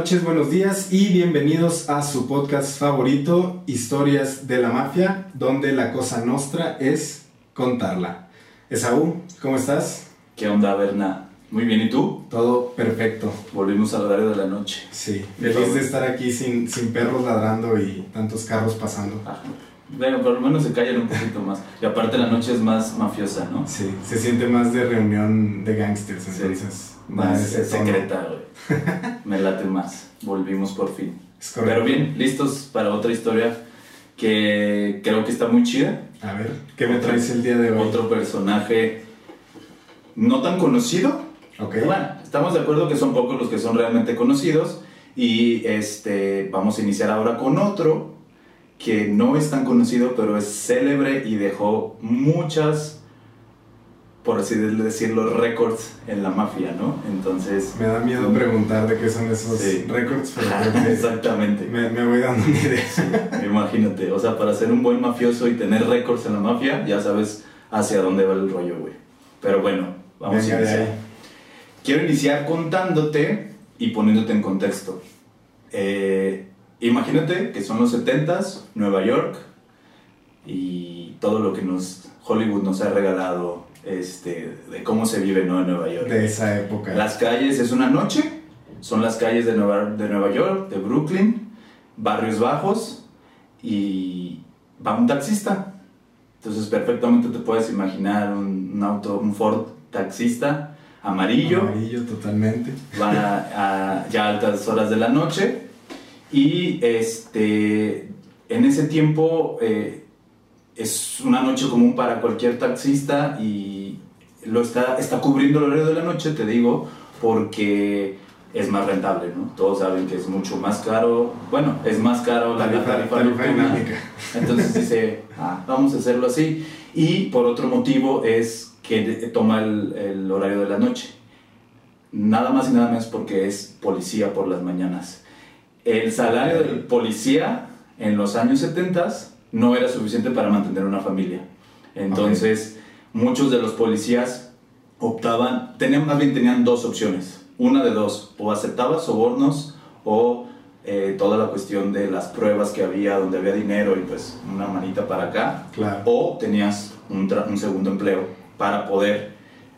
noches, buenos días y bienvenidos a su podcast favorito, Historias de la Mafia, donde la cosa nostra es contarla. Esaú, ¿cómo estás? ¿Qué onda, Berna? Muy bien, ¿y tú? Todo perfecto. Volvimos al horario de la noche. Sí, feliz de estar aquí sin, sin perros ladrando y tantos carros pasando. Ajá. Bueno, por lo menos se callan un poquito más. Y aparte la noche es más mafiosa, ¿no? Sí, se siente más de reunión de gangsters, Sí. entonces. da Más secreta, güey. Me late más. Volvimos por fin. Es correcto. Pero bien, listos para otra historia que creo que está muy chida. A ver, ¿qué me traes el día de hoy? Otro personaje no tan conocido. Ok. Bueno, estamos de acuerdo que son pocos los que son realmente conocidos. Y este, vamos a iniciar ahora con otro que no es tan conocido, pero es célebre y dejó muchas, por así decirlo, récords en la mafia, ¿no? Entonces, Me da miedo preguntar de qué son esos Sí. récords, pero exactamente. me, me voy dando una idea. Imagínate, o sea, para ser un buen mafioso y tener récords en la mafia, ya sabes hacia dónde va el rollo, güey. Pero bueno, vamos Venga a iniciar. Quiero iniciar contándote y poniéndote en contexto. Eh, imagínate que son los 70s, Nueva York, y todo lo que nos Hollywood nos ha regalado este, de cómo se vive ¿no? en Nueva York. De esa época. Las calles es una noche, son las calles de Nueva, de Nueva York, de Brooklyn, barrios bajos y va un taxista. Entonces perfectamente te puedes imaginar un, un auto, un Ford taxista amarillo, Amarillo totalmente. va a, a ya altas horas de la noche y este en ese tiempo eh, es una noche común para cualquier taxista y lo está, está cubriendo el horario de la noche, te digo, porque es más rentable, ¿no? Todos saben que es mucho más caro, bueno, es más caro la, Tarifa, tarifa tarifa nocturna. dinámica. Entonces dice, ah, vamos a hacerlo así. Y por otro motivo es que toma el, el horario de la noche. Nada más y nada menos porque es policía por las mañanas. El salario del policía en los años 70 no era suficiente para mantener una familia. Entonces, muchos de los policías optaban, tenían, más bien tenían dos opciones. Una de dos, o aceptabas sobornos o eh, toda la cuestión de las pruebas que había, donde había dinero y pues una manita para acá, Claro. o tenías un, un segundo empleo para poder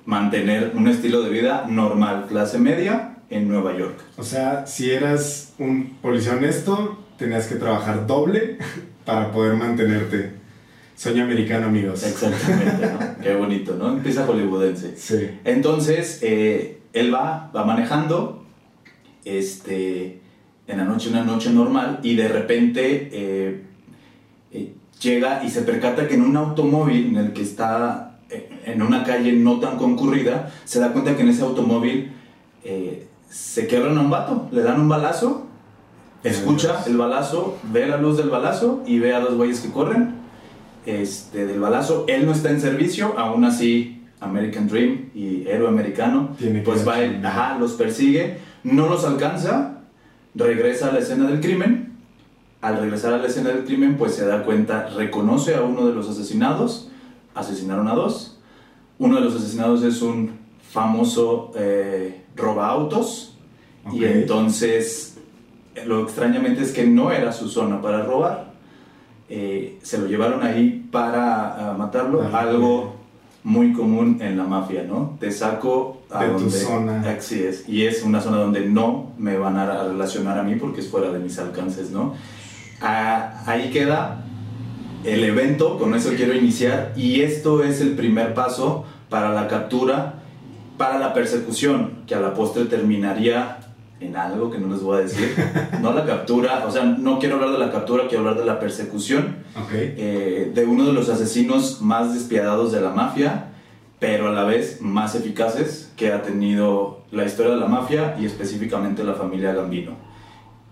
mantener un estilo de vida normal, clase media, en Nueva York. O sea, si eras un policía honesto, tenías que trabajar doble para poder mantenerte. Sueño americano, amigos. Exactamente, ¿no? Qué bonito, ¿no? Empieza hollywoodense. Sí. Entonces, eh, él va, va manejando, este, en la noche, una noche normal, y de repente eh, eh, llega y se percata que en un automóvil en el que está en una calle no tan concurrida, se da cuenta que en ese automóvil se quebran a un vato, le dan un balazo, escucha el balazo, ve la luz del balazo y ve a dos güeyes que corren este, del balazo. Él no está en servicio, aún así American Dream y héroe americano, Tiene pues va él, ajá, los persigue, no los alcanza, regresa a la escena del crimen. Al regresar a la escena del crimen, pues se da cuenta, reconoce a uno de los asesinados, asesinaron a dos. Uno de los asesinados es un famoso eh, roba autos y entonces lo extrañamente es que no era su zona para robar. Eh, se lo llevaron ahí para ah, matarlo, algo muy común en la mafia, ¿no? Te saco a De tu donde zona. Así es, y es una zona donde no me van a relacionar a mí porque es fuera de mis alcances, ¿no? Ah, ahí queda el evento, con eso quiero iniciar, y esto es el primer paso para la captura, para la persecución, que a la postre terminaría en algo que no les voy a decir. No la captura, o sea, no quiero hablar de la captura, quiero hablar de la persecución Ok. eh, de uno de los asesinos más despiadados de la mafia, pero a la vez más eficaces que ha tenido la historia de la mafia y específicamente la familia Gambino.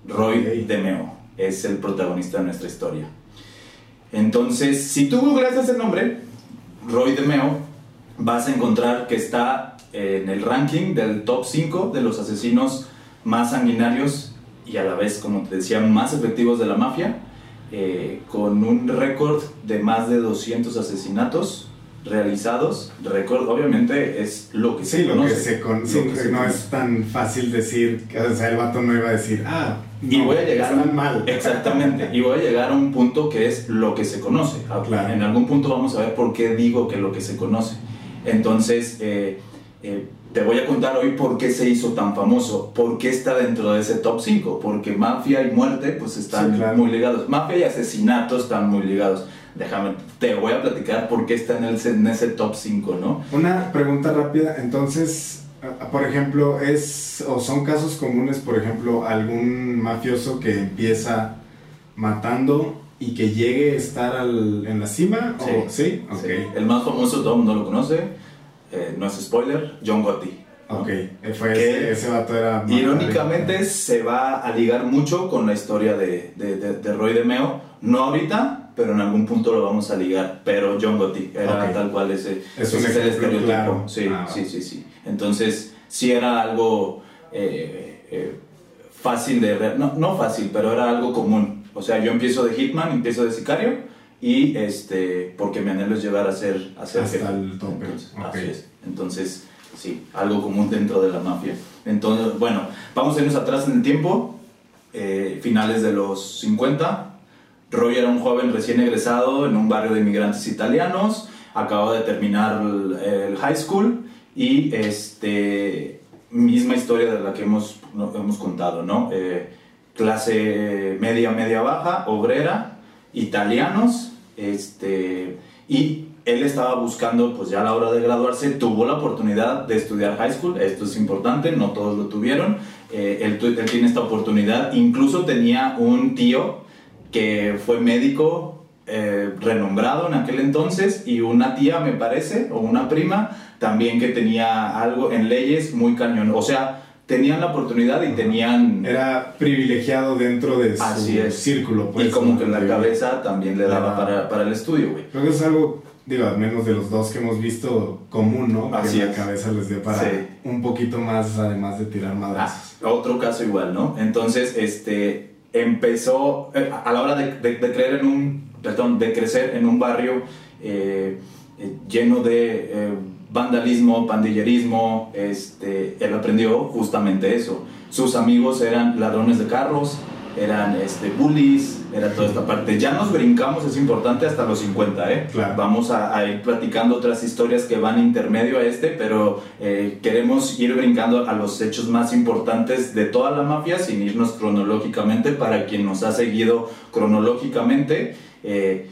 Roy. DeMeo es el protagonista de nuestra historia. Entonces, si tú googleas ese nombre, Roy DeMeo, vas a encontrar que está en el ranking del top 5 de los asesinos más sanguinarios y a la vez, como te decía, más efectivos de la mafia, eh, con un récord de más de 200 asesinatos realizados, recuerdo, obviamente es lo que Sí, se lo conoce. que se con... Lo sí, que se no conoce. es tan fácil decir, o sea, el vato no iba a decir, ah, Y no, voy a llegar están mal. Exactamente. Y voy a llegar a un punto que es lo que se conoce. Ah, Claro. En algún punto vamos a ver por qué digo que lo que se conoce. Entonces, eh, eh, te voy a contar hoy por qué se hizo tan famoso, por qué está dentro de ese top 5. Porque mafia y muerte pues están Sí, claro. muy ligados. Mafia y asesinato están muy ligados. Déjame, te voy a platicar por qué está en, el, en ese top 5, ¿no? Una pregunta rápida, entonces, por ejemplo, es o son casos comunes, por ejemplo, algún mafioso que empieza matando y que llegue a estar al- en la cima, Sí. o sí. El más famoso, todo el mundo lo conoce, eh, no es spoiler, John Gotti. ok, fue Que ese, ese vato era Irónicamente se va a ligar mucho con la historia de, de, de- de Roy de Meo. No ahorita, pero en algún punto lo vamos a ligar. Pero John Gotti era Ok. tal cual ese, Es ese el estereotipo. claro. Sí, Ah, sí, sí, sí. Entonces, sí era algo eh, eh, fácil de... No, no fácil, pero era algo común. O sea, yo empiezo de Hitman, empiezo de sicario y este, porque mi anhelo es llegar a ser, a ser Hasta jefe. el tope, Entonces, ok. así es. Entonces, sí, algo común dentro de la mafia. Entonces, bueno, vamos a irnos atrás en el tiempo, eh, finales de los 50. Roy era un joven recién egresado en un barrio de inmigrantes italianos, acababa de terminar el, el high school y este, misma historia de la que hemos, no- hemos contado, ¿no? Eh, clase media, media baja, obrera, italianos, este, y él estaba buscando, pues ya a la hora de graduarse, tuvo la oportunidad de estudiar high school, esto es importante, no todos lo tuvieron, Eh, él, tiene esta oportunidad, incluso tenía un tío que fue médico eh, renombrado en aquel entonces y una tía, me parece, o una prima, también que tenía algo en leyes muy cañón, o sea, tenían la oportunidad y tenían... Era privilegiado dentro de su Así es. círculo, pues. y como que en la cabeza también le daba Ah. para, para el estudio, güey. Creo que es algo, digo, al menos de los dos que hemos visto común, ¿no? Así que la es. cabeza les dé para Sí. un poquito más, además de tirar Ah, madrazos. otro caso igual, ¿no? Entonces, este, empezó, eh, a la hora de, de- de creer en un, perdón, de crecer en un barrio eh, eh, lleno de vandalismo, pandillerismo, este, él aprendió justamente eso. Sus amigos eran ladrones de carros, eran este, bullies, era toda esta parte. Ya nos brincamos, es importante, hasta los 50, ¿eh? Claro. Vamos a, a ir platicando otras historias que van intermedio a este, pero eh, queremos ir brincando a los hechos más importantes de toda la mafia sin irnos cronológicamente. Para quien nos ha seguido cronológicamente, eh,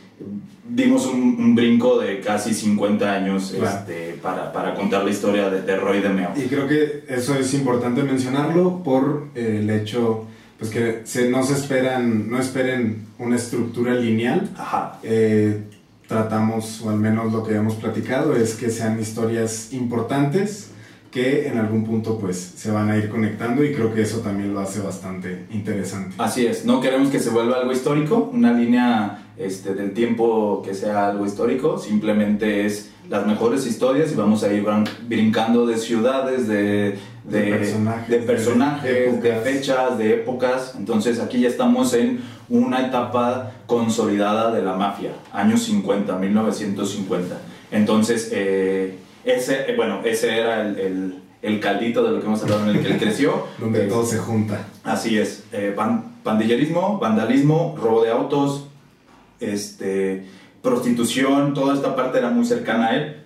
dimos un, un brinco de casi 50 años Claro. este, para, para contar la historia de, de Roy de Meo. Y creo que eso es importante mencionarlo por eh, el hecho, pues que se, no se esperan, no esperen una estructura lineal. Ajá. Eh, tratamos, o al menos lo que hemos platicado, es que sean historias importantes que en algún punto pues se van a ir conectando y creo que eso también lo hace bastante interesante. Así es, no queremos que se vuelva algo histórico, una línea este, del tiempo que sea algo histórico, simplemente es las mejores historias y vamos a ir brincando de ciudades, de, de, De personajes, de, personajes, de fechas, de épocas. Entonces aquí ya estamos en una etapa consolidada de la mafia, años 50, 1950. Entonces, eh, ese, eh, bueno, ese era el, el- el caldito de lo que hemos hablado en el que él creció. Donde todo se junta. Así es, eh, pan- pandillerismo, vandalismo, robo de autos, este, prostitución, toda esta parte era muy cercana a él.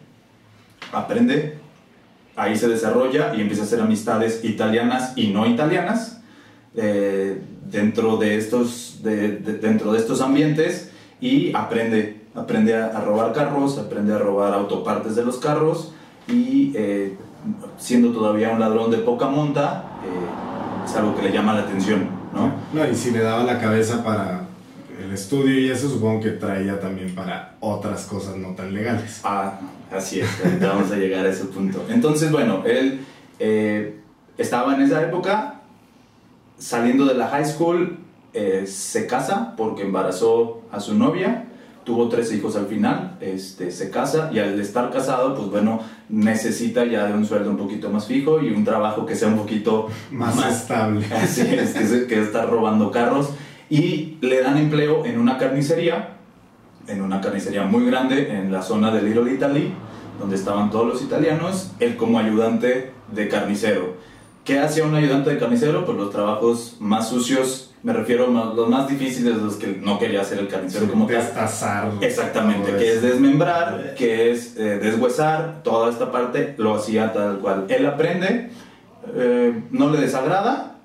Aprende, ahí se desarrolla y empieza a hacer amistades italianas y no italianas eh, dentro, de estos, de- de- dentro de estos ambientes y aprende, aprende a, a robar carros, aprende a robar autopartes de los carros y eh, siendo todavía un ladrón de poca monta, eh, es algo que le llama la atención, ¿no? No, y si le daba la cabeza para el estudio y eso, supongo que traía también para otras cosas no tan legales. Ah, así es, ahorita vamos a llegar a ese punto. Entonces, bueno, él eh, estaba en esa época, saliendo de la high school, eh, se casa porque embarazó a su novia, tuvo tres hijos al final, este, se casa y al estar casado, pues bueno, necesita ya de un sueldo un poquito más fijo y un trabajo que sea un poquito Más, estable. Así es, que, se- que está robando carros. Y le dan empleo en una carnicería en una carnicería muy grande en la zona de Little Italy, donde estaban todos los italianos, él como ayudante de carnicero. ¿Qué hacía un ayudante de carnicero? Pues los trabajos más sucios, me refiero a los más difíciles, los que no quería hacer el carnicero como tal. Destazar. Exactamente, que es desmembrar, que es eh, deshuesar, toda esta parte lo hacía tal cual. Él aprende, eh, no le desagrada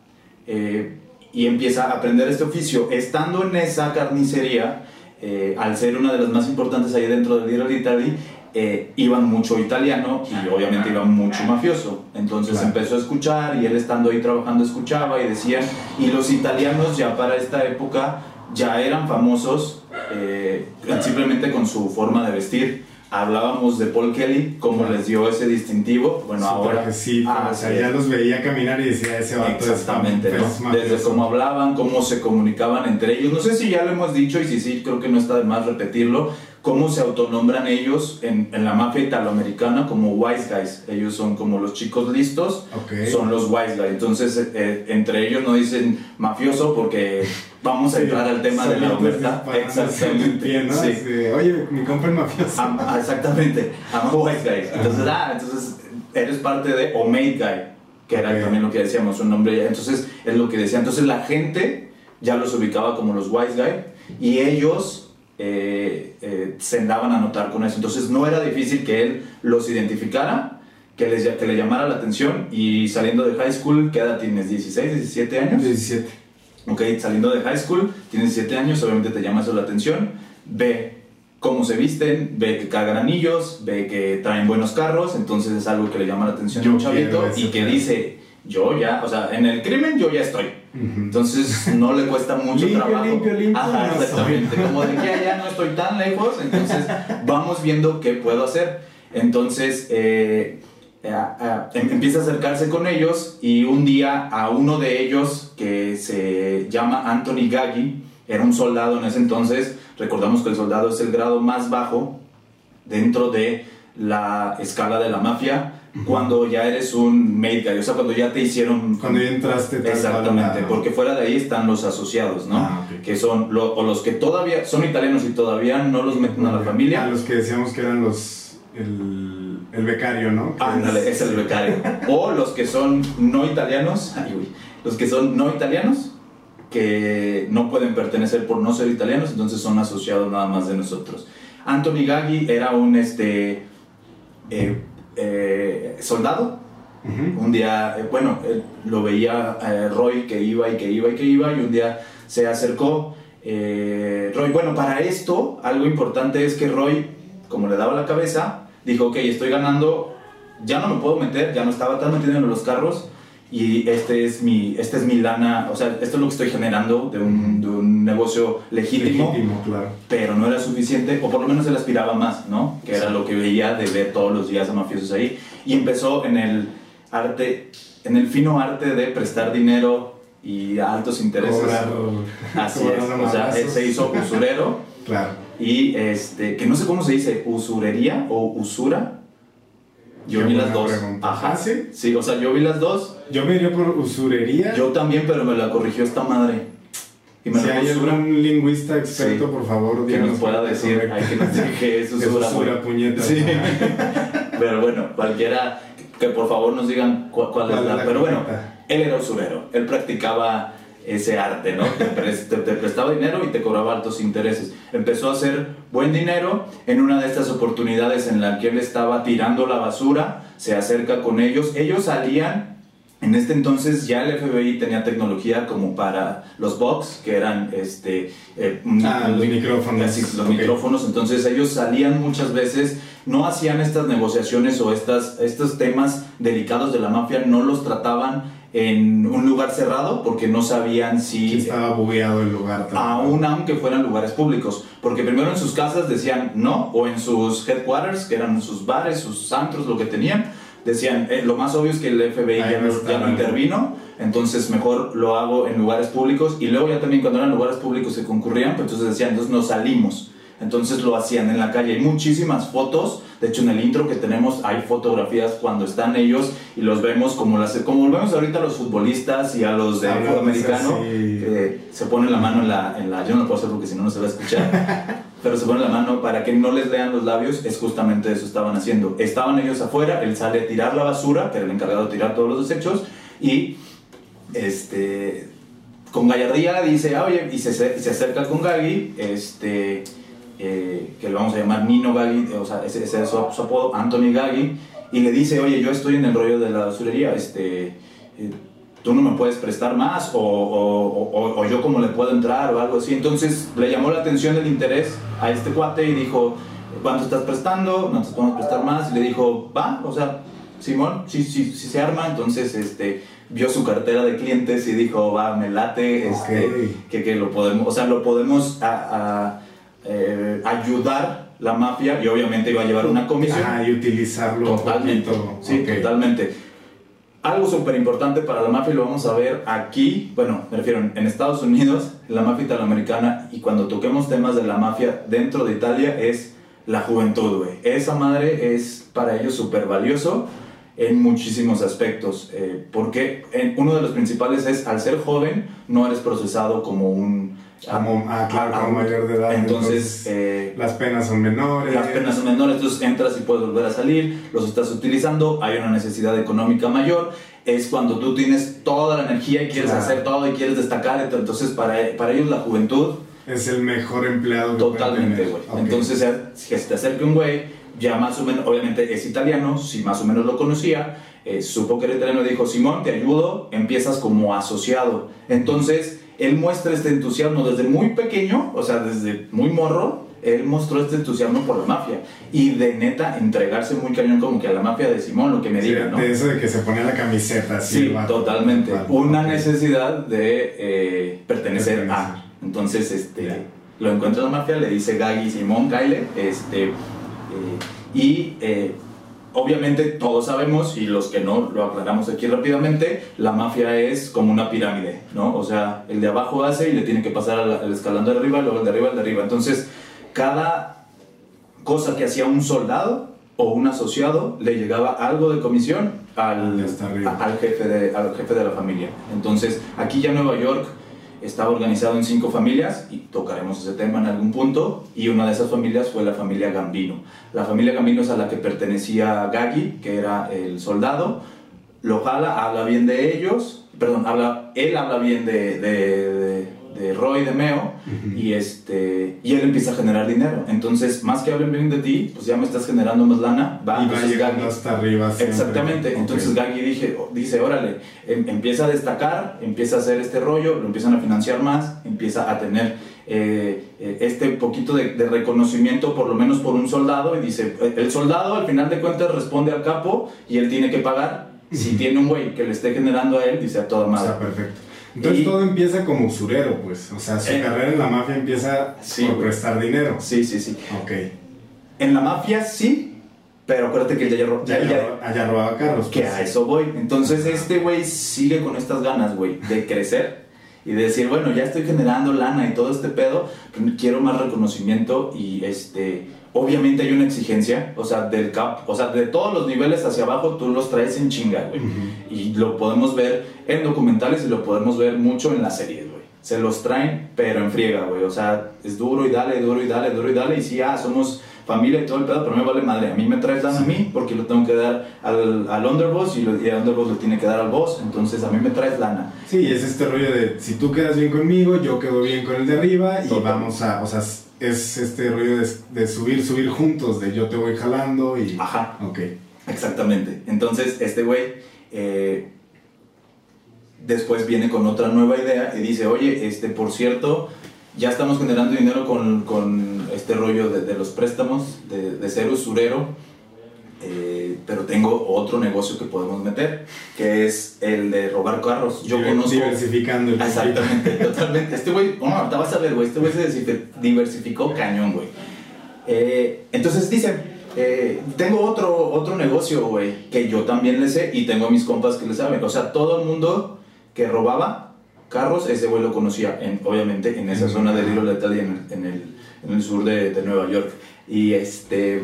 eh, y empieza a aprender este oficio. Estando en esa carnicería, eh, al ser una de las más importantes ahí dentro de Little Italy, eh, iban mucho italiano y obviamente iba mucho mafioso. Entonces Claro. empezó a escuchar y él estando ahí trabajando escuchaba y decían, y los italianos ya para esta época ya eran famosos eh, simplemente con su forma de vestir. Hablábamos de Paul Kelly, cómo Claro. les dio ese distintivo. Bueno, ahora. trajecito, Ah, o sea, sí. ya los veía caminar y decía, ese vato es Exactamente, fam- ¿no? es mafioso. Desde cómo hablaban, cómo se comunicaban entre ellos. No sé si ya lo hemos dicho y si sí, creo que no está de más repetirlo. Cómo se autonombran ellos en, en la mafia italoamericana como wise guys. Ellos son como los chicos listos, Ok. son los wise guys. Entonces, eh, entre ellos no dicen mafioso porque vamos a Sí, entrar al tema de la el Exactamente. ¿no? sí. De, Oye, mi compa es mafioso. Ah, exactamente, I'm a wise guy. Entonces, ah, entonces eres parte de o made guy, que era Ok. también lo que decíamos, un nombre. Entonces, es lo que decía. Entonces, la gente ya los ubicaba como los wise guy y ellos eh, eh, se daban a notar con eso. Entonces, no era difícil que él los identificara, que, les, que le llamara la atención y saliendo de high school, ¿qué edad tienes? ¿16, 17 años? 17. Ok, saliendo de high school, tienes 7 años, obviamente te llama eso la atención. Ve cómo se visten, ve que cargan anillos, ve que traen buenos carros, entonces es algo que le llama la atención Yo a un chavito y que dice, yo ya, o sea, en el crimen yo ya estoy. Entonces no le cuesta mucho Limpio, trabajo. limpio, limpio, Ajá, exactamente. Como de que allá no estoy tan lejos, entonces vamos viendo qué puedo hacer. Entonces eh, eh, eh, em- empieza a acercarse con ellos y un día a uno de ellos que se llama Anthony Gaggi, era un soldado en ese entonces, recordamos que el soldado es el grado más bajo dentro de la escala de la mafia, cuando ya eres un made guy, o sea, cuando ya te hicieron Cuando ya entraste Exactamente, a porque fuera de ahí están los asociados, ¿no? Ah, ok. Que son lo- o los que todavía son italianos y todavía no los meten a la A familia. los que decíamos que eran los. El, el becario, ¿no? Ándale, es el becario. O los que son no italianos, ay, uy, los que son no italianos, que no pueden pertenecer por no ser italianos, entonces son asociados nada más de nosotros. Anthony Gaggi era un este, eh, eh, soldado. Un día, eh, bueno, eh, lo veía eh, Roy que iba y que iba y que iba y un día se acercó Roy. Bueno, para esto algo importante es que Roy, como le daba la cabeza, dijo, ok, estoy ganando, ya no me puedo meter, ya no estaba tan metido en los carros y este es mi, este es mi lana, o sea, esto es lo que estoy generando de un, de negocio legítimo, Legítimo, claro. pero no era suficiente, o por lo menos él aspiraba más, ¿no? Que era lo que veía de ver todos los días a mafiosos ahí. Y empezó en el arte, en el fino arte de prestar dinero y a altos intereses. Cobrar- Así cobrar es, o sea, él se hizo usurero Claro. y este, que no sé cómo se dice, usurería o usura. Yo Qué vi las dos. pregunta. Ajá. ¿Ah, sí? Sí, o sea, yo vi las dos. Yo me iría por usurería. Yo también, pero me la corrigió esta madre. Y si la hay algún lingüista experto, Sí. por favor, Que nos pueda es decir, hay que nos es Que es usura. usura, güey. puñetas. Sí. Pero bueno, cualquiera, que por favor nos digan cu- cuál, es la... Pero bueno, él era usurero, él practicaba ese arte, ¿no? Te, te- te prestaba dinero y te cobraba altos intereses. Empezó a hacer buen dinero en una de estas oportunidades en la que él estaba tirando la basura, se acerca con ellos, ellos salían... En este entonces ya el FBI tenía tecnología como para los box, que eran este, eh, Ah, los micrófonos. Así, los Ok. micrófonos, entonces ellos salían muchas veces, no hacían estas negociaciones o estas, estos temas delicados de la mafia, no los trataban en un lugar cerrado porque no sabían si, estaba bugueado el lugar. aún aunque fueran lugares públicos, porque primero en sus casas decían no, o en sus headquarters, que eran sus bares, sus antros, lo que tenían, decían, eh, lo más obvio es que el FBI ya no ya no ¿no? intervino, entonces mejor lo hago en lugares públicos, y luego ya también cuando eran lugares públicos se concurrían, pues entonces decían, entonces nos salimos. Entonces lo hacían en la calle. Hay muchísimas fotos. De hecho, en el intro que tenemos hay fotografías cuando están ellos y los vemos como las como vemos ahorita a los futbolistas y a los de Hablando fútbol americano así. que se ponen la mano en la, en la. Yo no lo puedo hacer porque si no no se va a escuchar. pero se ponen la mano para que no les lean los labios, es justamente eso estaban haciendo. Estaban ellos afuera, él sale a tirar la basura, que era el encargado de tirar todos los desechos, y este, con gallardía dice, ah, oye, y se, se acerca con Gaggy, este, eh, que le vamos a llamar Nino Gaggy, o sea, ese, es su, su, apodo, Anthony Gaggy, y le dice, oye, yo estoy en el rollo de la basurería, este, eh, tú no me puedes prestar más, o, o, o, o, yo cómo le puedo entrar, o algo así. Entonces le llamó la atención el interés a este cuate y dijo, ¿cuánto estás prestando? No te podemos prestar más. Y le dijo, va, o sea, Simón, sí, sí, sí se arma. Entonces, este, vio su cartera de clientes y dijo, va, me late, este, que, que lo podemos, o sea, lo podemos a- a, eh, ayudar la mafia y obviamente iba a llevar una comisión. Ajá, y utilizarlo Totalmente. Sí, totalmente. Algo súper importante para la mafia, lo vamos a ver aquí, bueno, me refiero en Estados Unidos, la mafia italoamericana, y cuando toquemos temas de la mafia dentro de Italia, es la juventud. Esa madre es para ellos súper valioso en muchísimos aspectos, eh, porque uno de los principales es, al ser joven, no eres procesado como un... Como- ah, claro, como adulto. mayor de edad, Entonces, entonces, eh, Las penas son menores. las penas son menores, entonces entras y puedes volver a salir, los estás utilizando, hay una necesidad económica mayor, es cuando tú tienes toda la energía y quieres Claro. hacer todo y quieres destacar, entonces para, para ellos la juventud, Es el mejor empleado que totalmente, güey. Ok. Entonces, eh, si se te acerca un güey, ya más o menos, obviamente es italiano, si más o menos lo conocía, eh, supo que era italiano dijo, Simón, te ayudo, empiezas como asociado. Entonces, él muestra este entusiasmo desde muy pequeño, o sea, desde muy morro, él mostró este entusiasmo por la mafia y de neta entregarse muy cañón como que a la mafia de Simón, lo que me Sí, diga, ¿no? De eso de que se ponía la camiseta así. Sí, vato. totalmente. Una necesidad de eh, pertenecer, Pertenecer. a. Entonces, este, lo encuentra la mafia, le dice Gaggy Simón Kyle, este, eh, y eh, obviamente todos sabemos, y los que no lo aclaramos aquí rápidamente, la mafia es como una pirámide, ¿no? O sea, el de abajo hace y le tiene que pasar al, al escalón de arriba, luego el de arriba, el de arriba. Entonces, cada cosa que hacía un soldado o un asociado le llegaba algo de comisión al, al, jefe de, al jefe de la familia. Entonces, aquí ya Nueva York estaba organizado en cinco familias y tocaremos ese tema en algún punto y una de esas familias fue la familia Gambino. La familia Gambino es a la que pertenecía Gaggy, que era el soldado, lo jala, habla bien de ellos, perdón, habla, él habla bien de, de- de Roy, de Meo, Y, este, y él empieza a generar dinero. Entonces, más que hablen bien de ti, pues ya me estás generando más lana, va, Y va entonces llegando Gaggy- hasta arriba. siempre. Exactamente, entonces Gaggy dije, dice, órale, em- empieza a destacar, empieza a hacer este rollo, lo empiezan a financiar más, empieza a tener eh, eh, este poquito de, de reconocimiento, por lo menos por un soldado, y dice, "Eh, el soldado al final de cuentas responde al capo y él tiene que pagar. Si tiene un güey que le esté generando a él, dice a toda madre. Está perfecto. Entonces Y- todo empieza como usurero, pues. O sea, su Eh. carrera en la mafia empieza Sí, por prestar dinero. Sí, sí, sí. Ok. En la mafia sí, pero acuérdate que ya, ya, Ya, ya- ya, allá robaba carros. que pues. a eso voy. Entonces este güey sigue con estas ganas, güey, de crecer y de decir, bueno, ya estoy generando lana y todo este pedo, pero quiero más reconocimiento y este, obviamente hay una exigencia, o sea, del cap, o sea, de todos los niveles hacia abajo tú los traes en chinga, güey. Y lo podemos ver en documentales y lo podemos ver mucho en las series, güey. Se los traen, pero en friega, güey. O sea, es duro y dale, duro y dale, duro y dale. Y sí, ah, somos familia y todo el pedo, pero me vale madre. A mí me traes lana a mí porque lo tengo que dar al, al underboss y, lo, y el underboss lo tiene que dar al boss. Entonces a mí me traes lana. Sí, es este rollo de si tú quedas bien conmigo, yo quedo bien con el de arriba y Total. vamos a, o sea, es este rollo de, de subir, subir juntos, de yo te voy jalando y... Ajá. Ok. Exactamente. Entonces, este güey eh, después viene con otra nueva idea y dice, oye, este, por cierto, ya estamos generando dinero con, con este rollo de, de los préstamos, de, de ser usurero, eh, pero tengo otro negocio que podemos meter, que es el de robar carros. Yo Diver- conozco... Diversificando el Exactamente, totalmente. Este güey, bueno, ahorita vas a ver, güey, este güey se diversifi- diversificó cañón, güey. Eh, entonces dicen, eh, tengo otro, otro negocio, güey, que yo también le sé y tengo a mis compas que le saben. O sea, todo el mundo que robaba carros, ese güey lo conocía, en, obviamente, en esa zona de Little Italy, en el, en el, en el sur de, de Nueva York. Y este...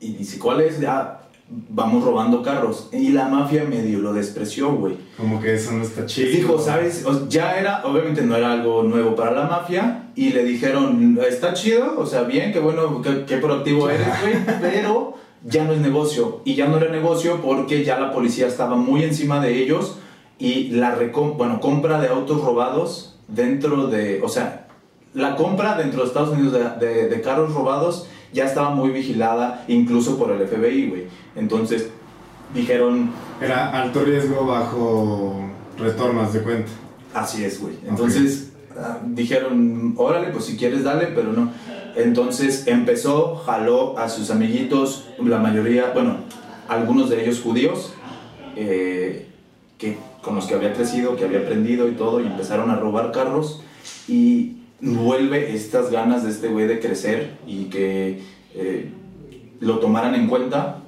Y dice, ¿cuál es? Ah, vamos robando carros. Y la mafia medio lo despreció, güey. Como que eso no está chido. Dijo, ¿sabes? O- ya era, obviamente no era algo nuevo para la mafia. Y le dijeron, está chido, o sea, bien, qué bueno, qué, qué proactivo eres, güey. Pero ya no es negocio. Y ya no era negocio porque ya la policía estaba muy encima de ellos. Y la recom bueno, compra de autos robados dentro de, o sea, la compra dentro de Estados Unidos de, de- de carros robados ya estaba muy vigilada, incluso por el FBI, güey. Entonces dijeron, Era alto riesgo bajo retorno, de cuenta. Así es, güey. Entonces ah, dijeron, órale, pues si quieres dale, pero no. Entonces empezó, jaló a sus amiguitos, la mayoría, bueno, algunos de ellos judíos, eh, que, con los que había crecido, que había aprendido y todo, y empezaron a robar carros. Y vuelve estas ganas de este güey de crecer y que eh, lo tomaran en cuenta.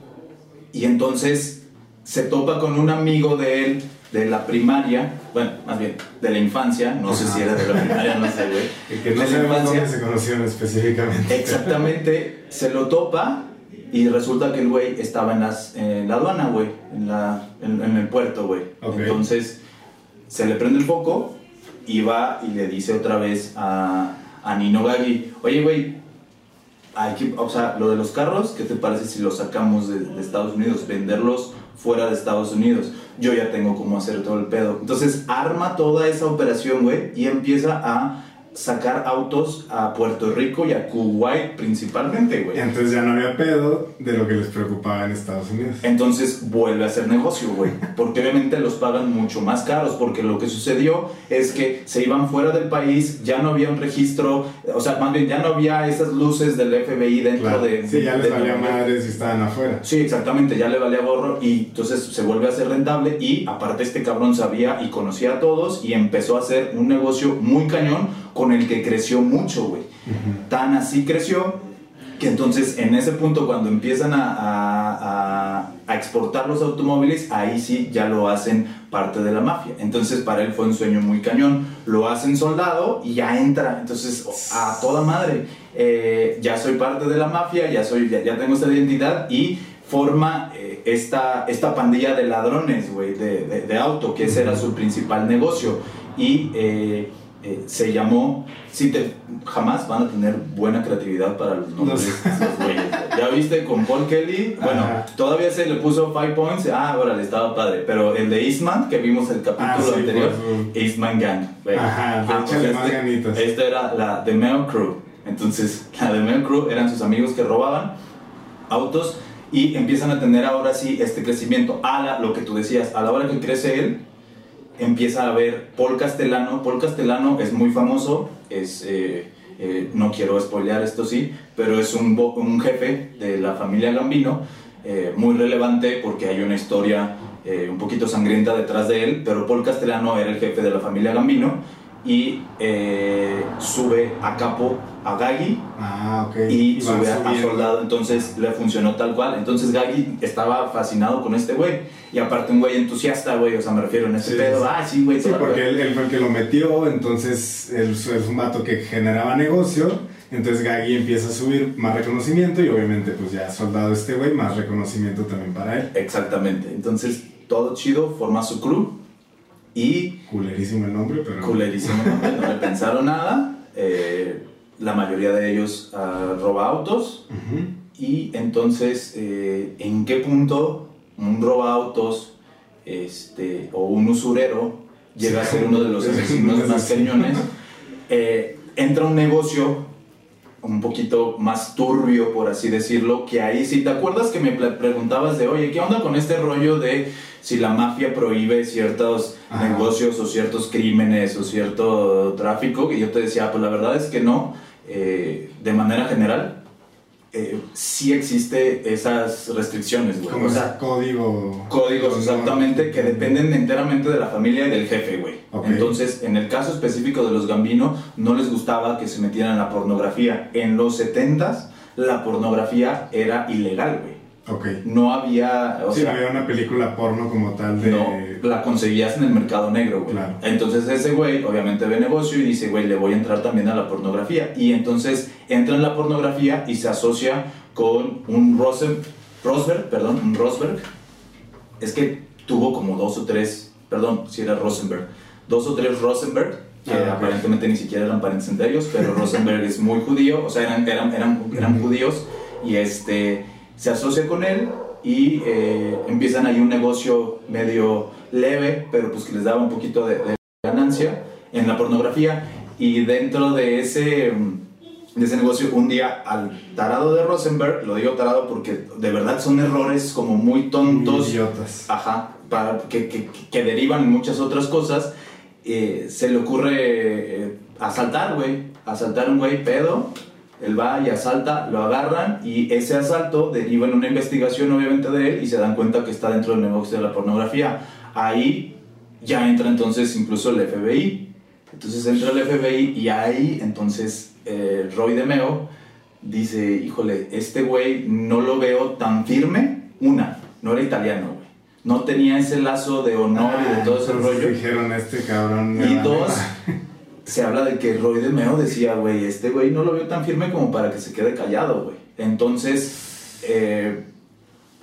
Y entonces se topa con un amigo de él de la primaria, bueno, más bien de la infancia, no sé si era de la primaria, no sé, güey. El que no De la sabemos infancia. dónde se conocieron específicamente. Exactamente, se lo topa y resulta que el güey estaba en, las, en la aduana, güey, en, la, en, en el puerto, güey. Entonces se le prende el foco y va y le dice otra vez a, a Nino Gaggi, oye, güey, hay o sea, lo de los carros, ¿qué te parece si los sacamos de, de Estados Unidos, venderlos fuera de Estados Unidos? Yo ya tengo cómo hacer todo el pedo. Entonces arma toda esa operación, güey, y empieza a sacar autos a Puerto Rico y a Kuwait principalmente, güey. Entonces ya no había pedo de lo que les preocupaba en Estados Unidos. Entonces vuelve a hacer negocio, güey. Porque obviamente los pagan mucho más caros. Porque lo que sucedió es que se iban fuera del país, ya no había un registro, o sea, más bien ya no había esas luces del FBI dentro Claro. de. Sí, ya les de- valía madres y estaban afuera. Sí, exactamente, ya le valía gorro y entonces se vuelve a hacer rentable y aparte este cabrón sabía y conocía a todos y empezó a hacer un negocio muy cañón con el que creció mucho, güey. Tan así creció que entonces en ese punto cuando empiezan a, a- a- a exportar los automóviles, ahí sí ya lo hacen parte de la mafia. Entonces para él fue un sueño muy cañón. Lo hacen soldado y ya entra. Entonces a toda madre. eh, ya soy parte de la mafia, ya, soy, ya, ya tengo esta identidad y forma eh, esta, esta pandilla de ladrones, güey, de, de- de auto, que ese era su principal negocio. Y eh, eh, se llamó, sí te, jamás van a tener buena creatividad para los nombres No estos güeyes. Ya viste con Paul Kelly, bueno, Ajá. todavía se le puso Five Points, ah, órale, estaba padre, pero el de Eastman, que vimos el capítulo Ah, sí, anterior, su- Eastman Gang. güey. Ajá, Ah, pues este- esta era la The Mail Crew. Entonces, la The Mail Crew eran sus amigos que robaban autos y empiezan a tener ahora sí este crecimiento. A la, lo que tú decías, a la hora que crece él, empieza a ver Paul Castellano. Paul Castellano es muy famoso, es, eh, eh, no quiero spoilear esto sí, pero es un, un jefe de la familia Gambino, eh, muy relevante porque hay una historia un poquito sangrienta detrás de él, pero Paul Castellano era el jefe de la familia Gambino y eh, sube a capo a Gaggi Ah, ok. y van sube a, soldado, entonces le funcionó tal cual. Entonces Gaggi estaba fascinado con este güey. Y aparte un güey entusiasta, güey, o sea, me refiero en este Sí, pedo, sí. ah, sí, güey, Sí, porque él, él fue el que lo metió, entonces él es un vato que generaba negocio, entonces Gaggy empieza a subir más reconocimiento y obviamente pues ya soldado este güey, más reconocimiento también para él. Exactamente. Entonces, todo chido, forma su crew y Culerísimo el nombre, pero... culerísimo, no, no le pensaron nada. eh, la mayoría de ellos ah, roba autos. Y entonces, eh, ¿en qué punto un roba autos este, o un usurero llega a ser uno de los asesinos más cañones? Eh, entra un negocio un poquito más turbio, por así decirlo, que ahí sí, ¿te acuerdas que me preguntabas de, oye, ¿qué onda con este rollo de si la mafia prohíbe ciertos Ajá. negocios o ciertos crímenes o cierto tráfico? Y yo te decía, pues la verdad es que no, eh, de manera general, eh, sí existe esas restricciones, güey. Como O sea, código... códigos no- exactamente que dependen enteramente de la familia y del jefe, güey. Entonces, en el caso específico de los Gambino, no les gustaba que se metieran en la pornografía. En los 70s, la pornografía era ilegal, güey. No había, o sí, sea, no había una película porno como tal de... no, la conseguías en el mercado negro, güey. Claro. Entonces ese güey obviamente ve negocio y dice, güey, le voy a entrar también a la pornografía. Y entonces entra en la pornografía y se asocia con un Rosen, Rosberg, perdón, Rosberg, es que tuvo como dos o tres, perdón, si era Rosenberg, dos o tres Rosenberg, que Ah, aparentemente ni siquiera eran parientes entre ellos, pero Rosenberg es muy judío, o sea, eran, eran, eran, eran judíos, y este, se asocia con él y eh, empiezan ahí un negocio medio leve, pero pues que les daba un poquito de, de ganancia en la pornografía, y dentro de ese de ese negocio, un día al tarado de Rosenberg, lo digo tarado porque de verdad son errores como muy tontos, Idiotas. ajá, para, que, que, que derivan en muchas otras cosas, eh, se le ocurre eh, asaltar, güey, asaltar a un güey pedo, él va y asalta, lo agarran y ese asalto deriva en una investigación obviamente de él y se dan cuenta que está dentro del negocio de la pornografía. Ahí ya entra entonces incluso el FBI. Entonces entra el FBI y ahí entonces eh, Roy DeMeo dice, híjole, este güey no lo veo tan firme. Una, no era italiano, güey. No tenía ese lazo de honor y de todo ese Ah, rollo. Dijeron, este cabrón. Y dos, matar". se habla de que Roy DeMeo decía, güey, este güey no lo veo tan firme como para que se quede callado, güey. Entonces, eh,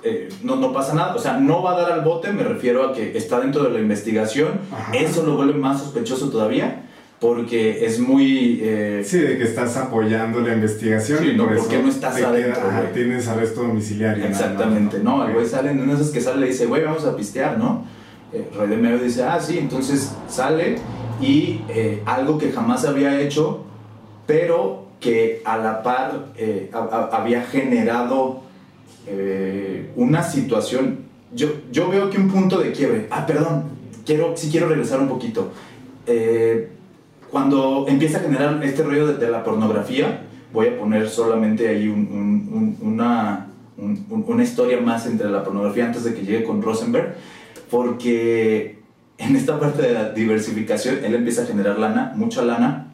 eh, no, no pasa nada. O sea, no va a dar al bote, me refiero a que está dentro de la investigación. Ajá. Eso lo vuelve más sospechoso todavía, porque es muy... eh, Sí, de que estás apoyando la investigación. Sí, y no, por ¿por eso qué no estás adentro, ajá, güey? tienes arresto domiciliario. Exactamente, no, el güey sale en una de esas que sale y dice, güey, vamos a pistear, ¿no? Eh, Roy de Meo dice, ah, sí, entonces sale y eh, algo que jamás había hecho, pero que a la par eh, ha- ha- había generado eh, una situación. Yo, yo veo aquí un punto de quiebre. Ah, perdón, quiero, sí quiero regresar un poquito. Cuando empieza a generar este rollo de, la pornografía, voy a poner solamente ahí un- un- un- una, un- un- una historia más entre la pornografía antes de que llegue con Rosenberg, porque en esta parte de la diversificación él empieza a generar lana, mucha lana.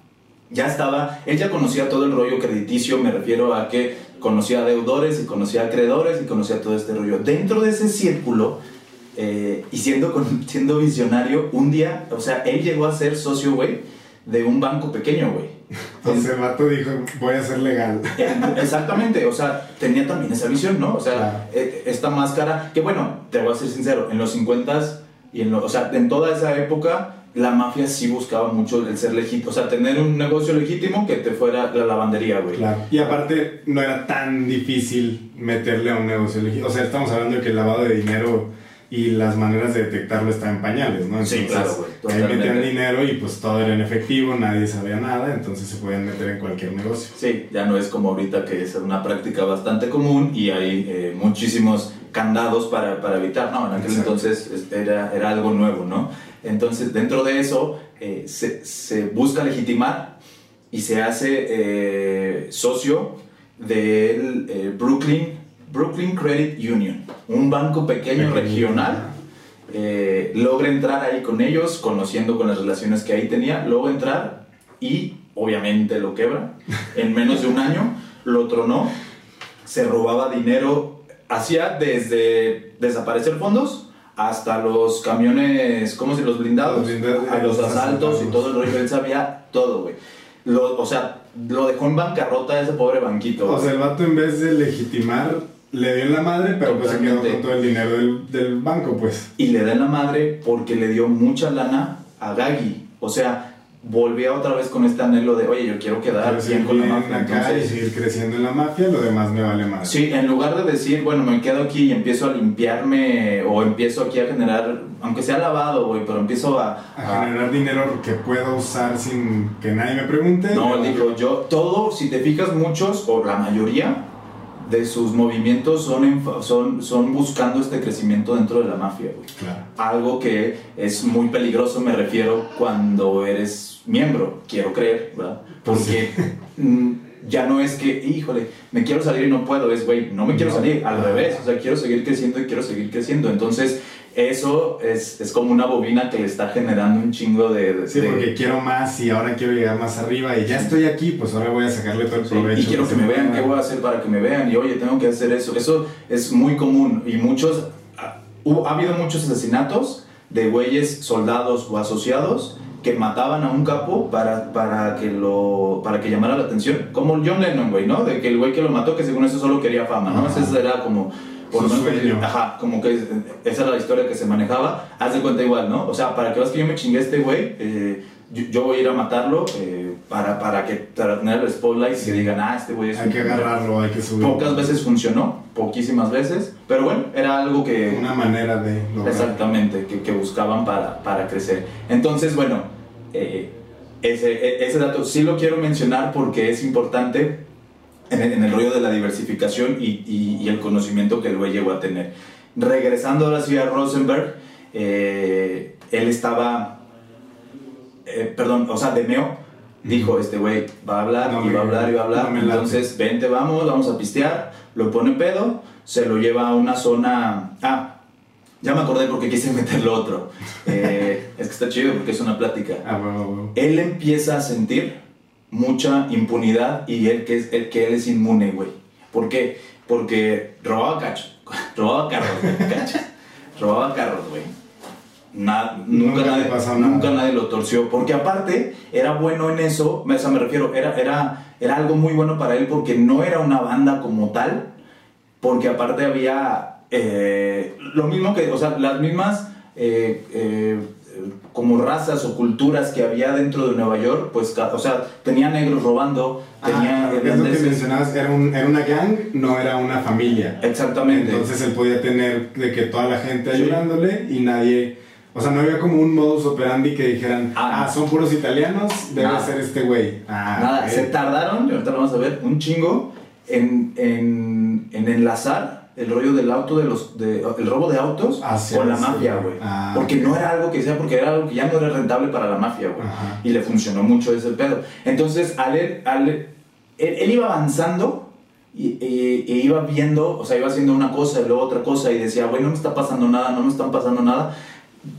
Ya estaba, él ya conocía todo el rollo crediticio, me refiero a que conocía a deudores y conocía a acreedores y conocía todo este rollo. Dentro de ese círculo, eh, y siendo, con- siendo visionario, un día, o sea, él llegó a ser socio, güey, de un banco pequeño, güey. Entonces el vato dijo, voy a ser legal. Eh, Exactamente, o sea, tenía también esa visión, ¿no? O sea, Claro. eh, esta máscara, que bueno, te voy a ser sincero, en los 50s y en, lo- o sea, en toda esa época, la mafia sí buscaba mucho el ser legítimo, o sea, tener un negocio legítimo que te fuera la lavandería, güey. Claro. Y aparte, no era tan difícil meterle a un negocio legítimo. O sea, estamos hablando de que el lavado de dinero y las maneras de detectarlo están en pañales, ¿no? Sí, claro, güey, Ahí metían dinero y pues todo era en efectivo, nadie sabía nada, entonces se podían meter en cualquier negocio. Sí, ya no es como ahorita que es una práctica bastante común y hay eh, muchísimos candados para, para evitar, ¿no? En aquel Exacto. entonces es- era, era algo nuevo, ¿no? Entonces, dentro de eso, eh, se, se busca legitimar y se hace eh, socio del eh, Brooklyn, Brooklyn Credit Union, un banco pequeño regional logra entrar ahí con ellos, conociendo con las relaciones que ahí tenía, logra entrar y obviamente lo quebra. En menos de un año lo tronó, se robaba dinero, hacía desde desaparecer fondos hasta los camiones, ¿cómo se los blindados? Los blindados, a los los asaltos y asaltos. todo el rollo, él sabía todo, güey. Lo- O sea, lo dejó en bancarrota ese pobre banquito. O sea, el vato en vez de legitimar, le dio en la madre, pero pues se quedó con todo el dinero del, del banco, pues. y le da en la madre porque le dio mucha lana a Gaggy. O sea, volvía otra vez con este anhelo de, oye, yo quiero quedar Quiero bien con la mafia. y seguir creciendo en la mafia, lo demás me vale más. sí, en lugar de decir, bueno, me quedo aquí y empiezo a limpiarme o empiezo aquí a generar, aunque sea lavado, güey, pero empiezo a... A a- generar dinero que puedo usar sin que nadie me pregunte. no, dijo, yo, todo, si te fijas, muchos, o la mayoría de sus movimientos son, en- son, son buscando este crecimiento dentro de la mafia, güey. Claro. algo que es muy peligroso, me refiero, cuando eres miembro, quiero creer, ¿verdad? Porque mm, ya no es que, híjole, me quiero salir y no puedo, es, güey, no me quiero No. salir, al revés, o sea, quiero seguir creciendo y quiero seguir creciendo. Entonces, eso es, es como una bobina que le está generando un chingo de... de- Sí, de- porque quiero más y ahora quiero llegar más arriba y ya estoy aquí, pues ahora voy a sacarle todo el Sí, provecho. y quiero que me vean, ¿qué voy a hacer para que me vean? Y oye, tengo que hacer eso. Eso es muy común y muchos, ha, hubo- ha habido muchos asesinatos de güeyes, soldados o asociados que mataban a un capo para, para, que lo, para que llamara la atención. Como John Lennon, güey, ¿no? De que el güey que lo mató, que según eso solo quería fama, ¿no? Ese era como... por sueño. ajá, como que es- esa era la historia que se manejaba, haz de cuenta igual, ¿no? O sea, para que veas que yo me chingué a este güey, eh, yo, yo voy a ir a matarlo eh, para, para, que, para tener el spotlight y que digan, ah, este güey es Hay un- que agarrarlo, hay que subirlo. Pocas veces funcionó, poquísimas veces, pero bueno, era algo que... Una manera de lograr. Exactamente, que, que buscaban para, para crecer. Entonces, bueno, eh, ese, e- ese dato sí lo quiero mencionar porque es importante en el, rollo de la diversificación y, y- y el conocimiento que el güey llegó a tener. Regresando ahora sí a Rosenberg, eh, él estaba, eh, perdón, o sea, Demeo dijo, este güey va a hablar No y va a hablar y va a hablar, no entonces vente, vamos, vamos a pistear, lo pone pedo, se lo lleva a una zona, ah, ya me acordé porque quise meter lo otro, Eh, es que está chido porque es una plática Ah, huevo, huevo. él empieza a sentir mucha impunidad y él que es el que él es inmune, güey. ¿Por qué? Porque robaba cacho, robaba carros, güey, cacho. robaba carros, güey. Na- nunca, nadie, pasó nada. nunca nadie lo torció, porque aparte era bueno en eso, o sea, me refiero, era, era, era algo muy bueno para él porque no era una banda como tal, porque aparte había eh, lo mismo que, o sea, las mismas eh, eh, como razas o culturas que había dentro de Nueva York, pues, o sea, tenía negros robando, tenía Ah, es lo que mencionabas, era, un- era una gang, no era una familia. Exactamente. Entonces él podía tener de que toda la gente Sí. ayudándole y nadie, o sea, no había como un modus operandi que dijeran, Ah, ah, son puros italianos, debe Nada. ser este güey. Ah, Nada, ok. se tardaron, ahorita lo vamos a ver, un chingo en, en, en enlazar el rollo del auto, de los, de, el robo de autos Hacia con la mafia, güey. Ah, porque no era algo que sea, porque era algo que ya no era rentable para la mafia, güey. Y le funcionó mucho ese pedo. Entonces, al él, al él, iba avanzando y, y- y iba viendo, o sea, iba haciendo una cosa y luego otra cosa y decía, güey, no me está pasando nada, no me están pasando nada.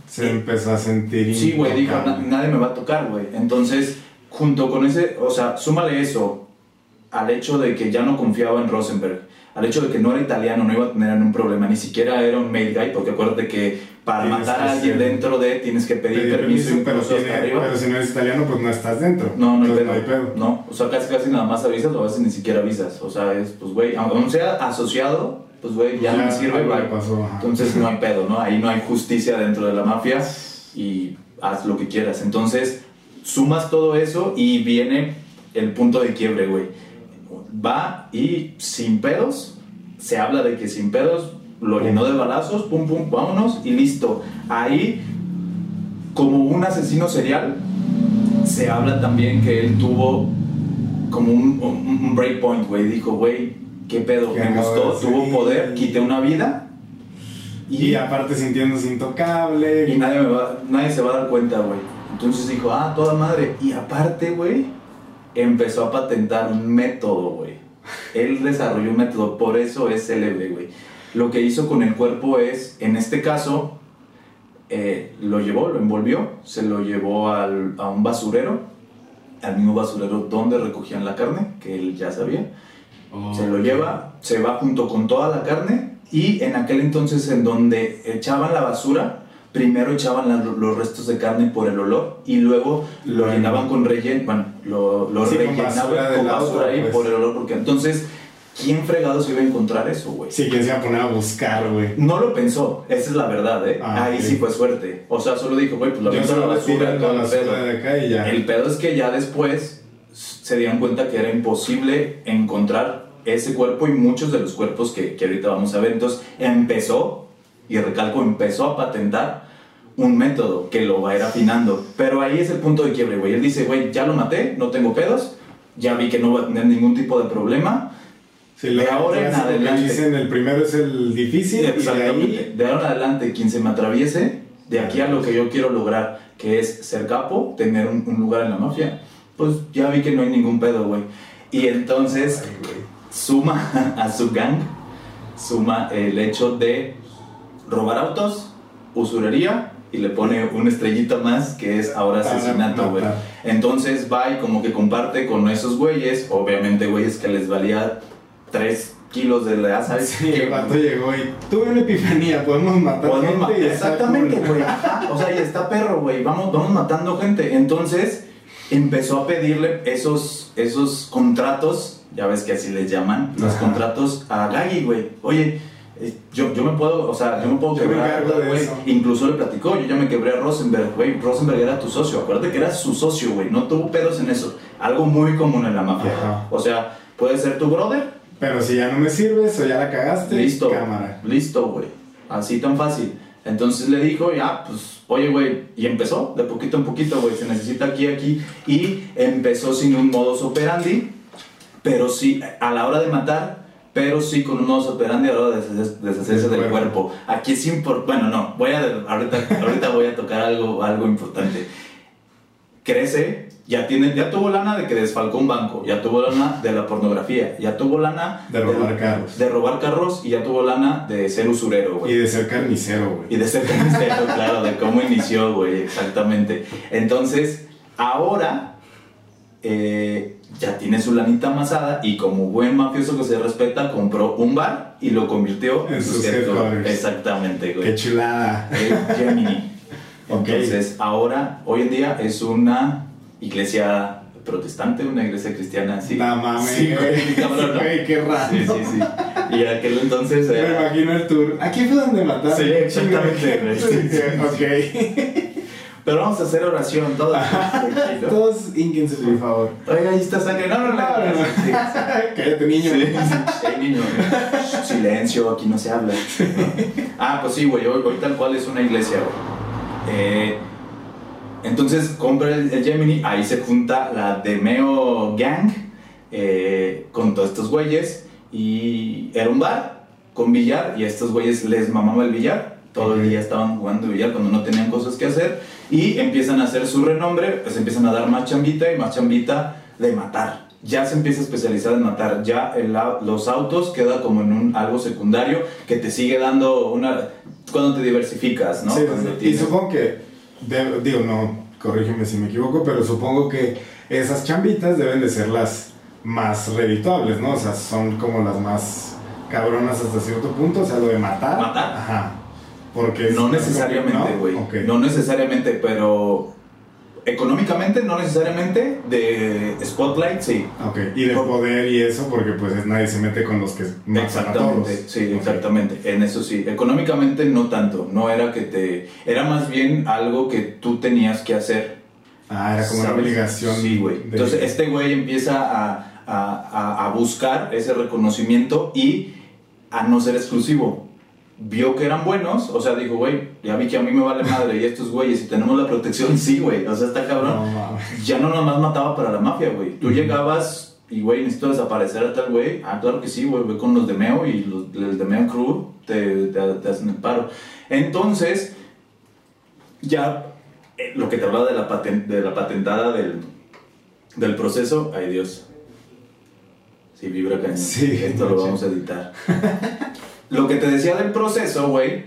Se empezó a sentir Sí, güey, dijo, intocable. "Na- nadie me va a tocar, güey. Entonces, junto con ese, o sea, súmale eso al hecho de que ya no confiaba en Rosenberg, al hecho de que no era italiano, no iba a tener ningún problema, ni siquiera era un made guy, porque acuérdate que para Tienes matar a alguien ser- dentro de tienes que pedir, Pedir permiso, pero, tiene- pero si no eres italiano, pues no estás dentro. No, no hay, pedo. No, o sea, casi casi nada más avisas o a veces ni siquiera avisas. O sea, es, pues, güey, aunque sea asociado, pues, güey, ya, no me sirve, bye. pasó. Entonces no hay pedo, ¿no? Ahí no hay justicia dentro de la mafia y haz lo que quieras. Entonces, sumas todo eso y viene el punto de quiebre, güey. Va y sin pedos, se habla de que sin pedos lo llenó de balazos, pum, pum, vámonos y listo. Ahí, como un asesino serial, se habla también que él tuvo como un, un, un breakpoint, güey. Dijo, güey, qué pedo, ¿Qué me gustó, tuvo poder, quité una vida Y aparte sintiéndose intocable. y nadie, me va- nadie se va a dar cuenta, güey. Entonces dijo, ah, toda madre. Y aparte, güey, empezó a patentar un método, güey. Él desarrolló un método, por eso es célebre, güey. Lo que hizo con el cuerpo es, en este caso, eh, lo llevó, lo envolvió, se lo llevó al- a un basurero, al mismo basurero donde recogían la carne, que él ya sabía. Oh, Se lo lleva, se va junto con toda la carne y en aquel entonces en donde echaban la basura, primero echaban la- los restos de carne por el olor y luego lo Bueno. llenaban con relleno, bueno, lo, lo Sí, con rellenaban basura con basura ahí pues. por el olor, porque entonces, ¿quién fregado se iba a encontrar eso, güey? Sí, quien se iba a poner a buscar, güey. No lo pensó, esa es la verdad, ¿eh? Ah, Ahí sí fue suerte. O sea, solo dijo, güey, pues lo Yo la basura, la el pedo. basura de acá y ya. El pedo es que ya después se dieron cuenta que era imposible encontrar ese cuerpo y muchos de los cuerpos que, que ahorita vamos a ver. Entonces empezó, y recalco, empezó a patentar un método que lo va a ir afinando. Pero ahí es el punto de quiebre, güey. Él dice, güey, ya lo maté, no tengo pedos, ya vi que no va a tener ningún tipo de problema. Sí, de ahora en adelante. Dicen el primero es el difícil y de Exactamente. ahí De ahora en adelante, quien se me atraviese, de aquí a lo que yo quiero lograr, que es ser capo, tener un, un lugar en la mafia, pues ya vi que no hay ningún pedo, güey. Y entonces Ay, suma a su gang, suma el hecho de robar autos, usurería y le pone una estrellita más que es ahora asesinato, güey. Entonces va y como que comparte con esos güeyes, obviamente güeyes que les valía 3 kilos de la ¿sabes? Sí, el vato llegó y tuve una epifanía, podemos matar Podemos gente ma- Exactamente, güey. O sea, y está perro, güey. Vamos, vamos matando gente. Entonces empezó a pedirle esos, esos contratos, ya ves que así les llaman, los contratos a Gaggy, güey. Oye, yo, yo me puedo, o sea, yo me puedo Yo quebrar, güey. Incluso le platicó, yo ya me quebré a Rosenberg, güey. Rosenberg era tu socio, acuérdate que era su socio, güey. No tuvo pedos en eso. Algo muy común en la mafia. Ajá. O sea, puede ser tu brother, Pero si ya no me sirves o ya la cagaste, listo. cámara. Listo, güey. Así tan fácil. Entonces le dijo, ya, pues, oye, güey, y empezó de poquito en poquito, güey, se necesita aquí, aquí, y empezó sin un modus operandi, pero sí, a la hora de matar, pero sí con un modus operandi a la hora de deshacerse, Del cuerpo. Aquí es importante, bueno, no, voy a, ahorita, ahorita voy a tocar algo, algo importante. Crece, ya, tiene, ya tuvo lana de que desfalcó un banco, ya tuvo lana de la pornografía, ya tuvo lana De robar carros. de robar carros y ya tuvo lana de ser usurero, güey. Y de ser carnicero, güey. Y de ser carnicero, claro, de cómo inició, güey, exactamente. Entonces, ahora eh, ya tiene su lanita amasada y como buen mafioso que se respeta, compró un bar y lo convirtió En sus headquarters. Exactamente, Qué güey. chulada. Eh, Gemini. Ok. Entonces, ahora, hoy en día es una iglesia protestante, una iglesia cristiana, sí. No mames, Sí, güey, cabrón, ¿no? Güey, qué raro. Sí, sí, sí. Y aquel entonces Me era... imagino el tour. Aquí fue donde mataron. Sí, exactamente, güey. Sí, sí, ok. Pero vamos a hacer oración, todo. tranquilo. Todos ínquense, por favor. Oiga, ahí está sangre. No, no, no. No, no, no. Sí, Cállate, niño. niño. Silencio, aquí no se habla. Ah, pues sí, güey. Hoy, hoy tal cual es una iglesia, güey. Eh, entonces compra el, el Gemini, ahí se junta la Demeo Gang eh, con todos estos güeyes y era un bar con billar y a estos güeyes les mamaba el billar. Todo el día estaban jugando billar cuando no tenían cosas que hacer y empiezan a hacer su renombre, pues empiezan a dar más chambita y más chambita de matar. Ya se empieza a especializar en matar. Ya el los autos queda como en un algo secundario que te sigue dando una cuando te diversificas, ¿no? Sí, sí. Y supongo que, de- digo, no, corrígeme si me equivoco, pero supongo que esas chambitas deben de ser las más redituables, ¿no? O sea, son como las más cabronas hasta cierto punto, o sea, lo de matar. ¿Matar? Ajá. Porque No necesariamente, ¿no? güey. Ok. No necesariamente, pero económicamente, no necesariamente. De Spotlight, sí. Ok, y de poder y eso, porque pues es- nadie se mete con los que matan a todos. Exactamente, sí, exactamente. En eso sí. Económicamente no tanto. No era que te. Era más bien algo que tú tenías que hacer. Ah, era como una obligación. Sí, güey. de- Entonces, este güey empieza a, a- a- a buscar ese reconocimiento y a no ser exclusivo. Vio que eran buenos, o sea, dijo, güey, ya vi que a mí me vale madre y estos güeyes, si tenemos la protección, sí, güey. O sea, está cabrón. No. Ya no nomás mataba para la mafia, güey. Tú llegabas y, güey, necesito desaparecer a tal güey. Ah, claro que sí, güey. Ve con los de Meo y los el de Meo Crew te, te, te hacen el paro. Entonces, ya eh, lo que te hablaba de la, paten- de la patentada del, del proceso, ay Dios. Sí, vibra cañón. Sí, Esto lo vamos a editar. lo que te decía del proceso, güey,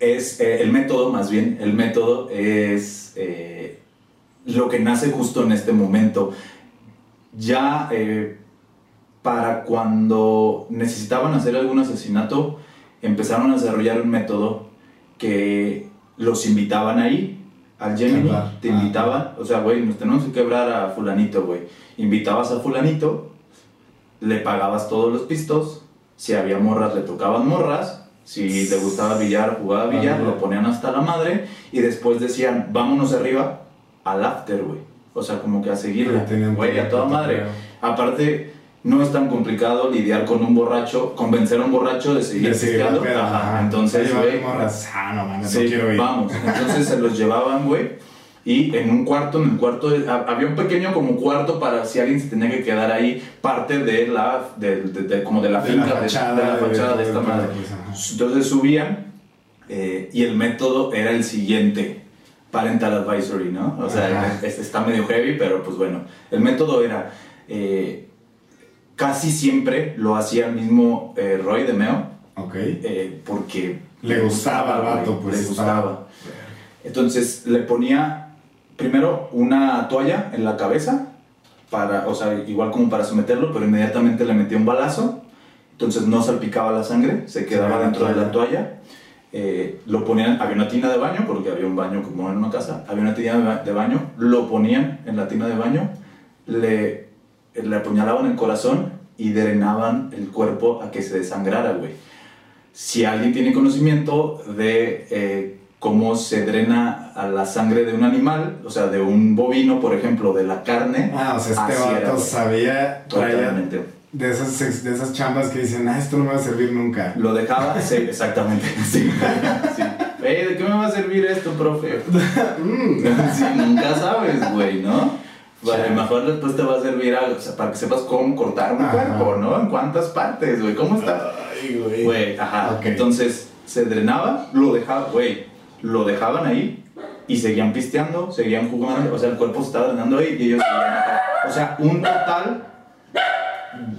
es eh, el método, más bien, el método es eh, lo que nace justo en este momento. Ya eh, para cuando necesitaban hacer algún asesinato, empezaron a desarrollar un método que los invitaban ahí, al Gemini, Quebrar. te Ah. invitaban, o sea, güey, nos tenemos que quebrar a fulanito, güey. Invitabas a fulanito, le pagabas todos los pistos, si había morras le tocaban morras, si le gustaba billar, jugaba billar, Ah, lo ponían hasta la madre y después decían, vámonos arriba al after, güey. O sea, como que a seguirla, güey, a toda madre. Aparte, no es tan complicado lidiar con un borracho, convencer a un borracho de seguir pisteando. Ajá, entonces, güey, ah, no mames, Sí, no quiero ir. vamos. Entonces se los llevaban, güey. Y en un cuarto, en el cuarto, de- había un pequeño como cuarto para si alguien se tenía que quedar ahí, parte de la, de, de- de- como de la finca, la fachada, de, la fachada de, esta madre. pues. Entonces subían eh, y el método era el siguiente, parental advisory, ¿no? O sea, este está medio heavy, pero pues bueno, el método era, eh, casi siempre lo hacía el mismo eh, Roy de Meo, Ok. eh, porque Le gustaba al vato, pues, le gustaba. Entonces le ponía primero una toalla en la cabeza, para, o sea, igual como para someterlo, pero inmediatamente le metía un balazo, entonces no salpicaba la sangre, se quedaba dentro de la toalla. Eh, lo ponían, había una tina de baño, porque había un baño como en una casa, había una tina de baño, lo ponían en la tina de baño, le, le apuñalaban el corazón y drenaban el cuerpo a que se desangrara, güey. si alguien tiene conocimiento de eh, cómo se drena a la sangre de un animal, o sea, de un bovino, por ejemplo, de la carne. Ah, o sea, este vato sabía, Totalmente. de esas, de esas chambas que dicen, ah, esto no me va a servir nunca. Lo dejaba, sí, exactamente. Sí, sí. Ey, ¿de qué me va a servir esto, profe? Mm. Sí, nunca sabes, güey, ¿no? Vale, Sí. mejor después te va a servir algo, o sea, para que sepas cómo cortar un Ajá. cuerpo, ¿no? En cuántas partes, güey, ¿cómo está? Ay, güey. Güey, ajá. Ok. Entonces, se drenaba, lo dejaba, güey, lo dejaban ahí y seguían pisteando, seguían jugando, o sea, el cuerpo se estaba drenando ahí y ellos seguían acá. O sea, un total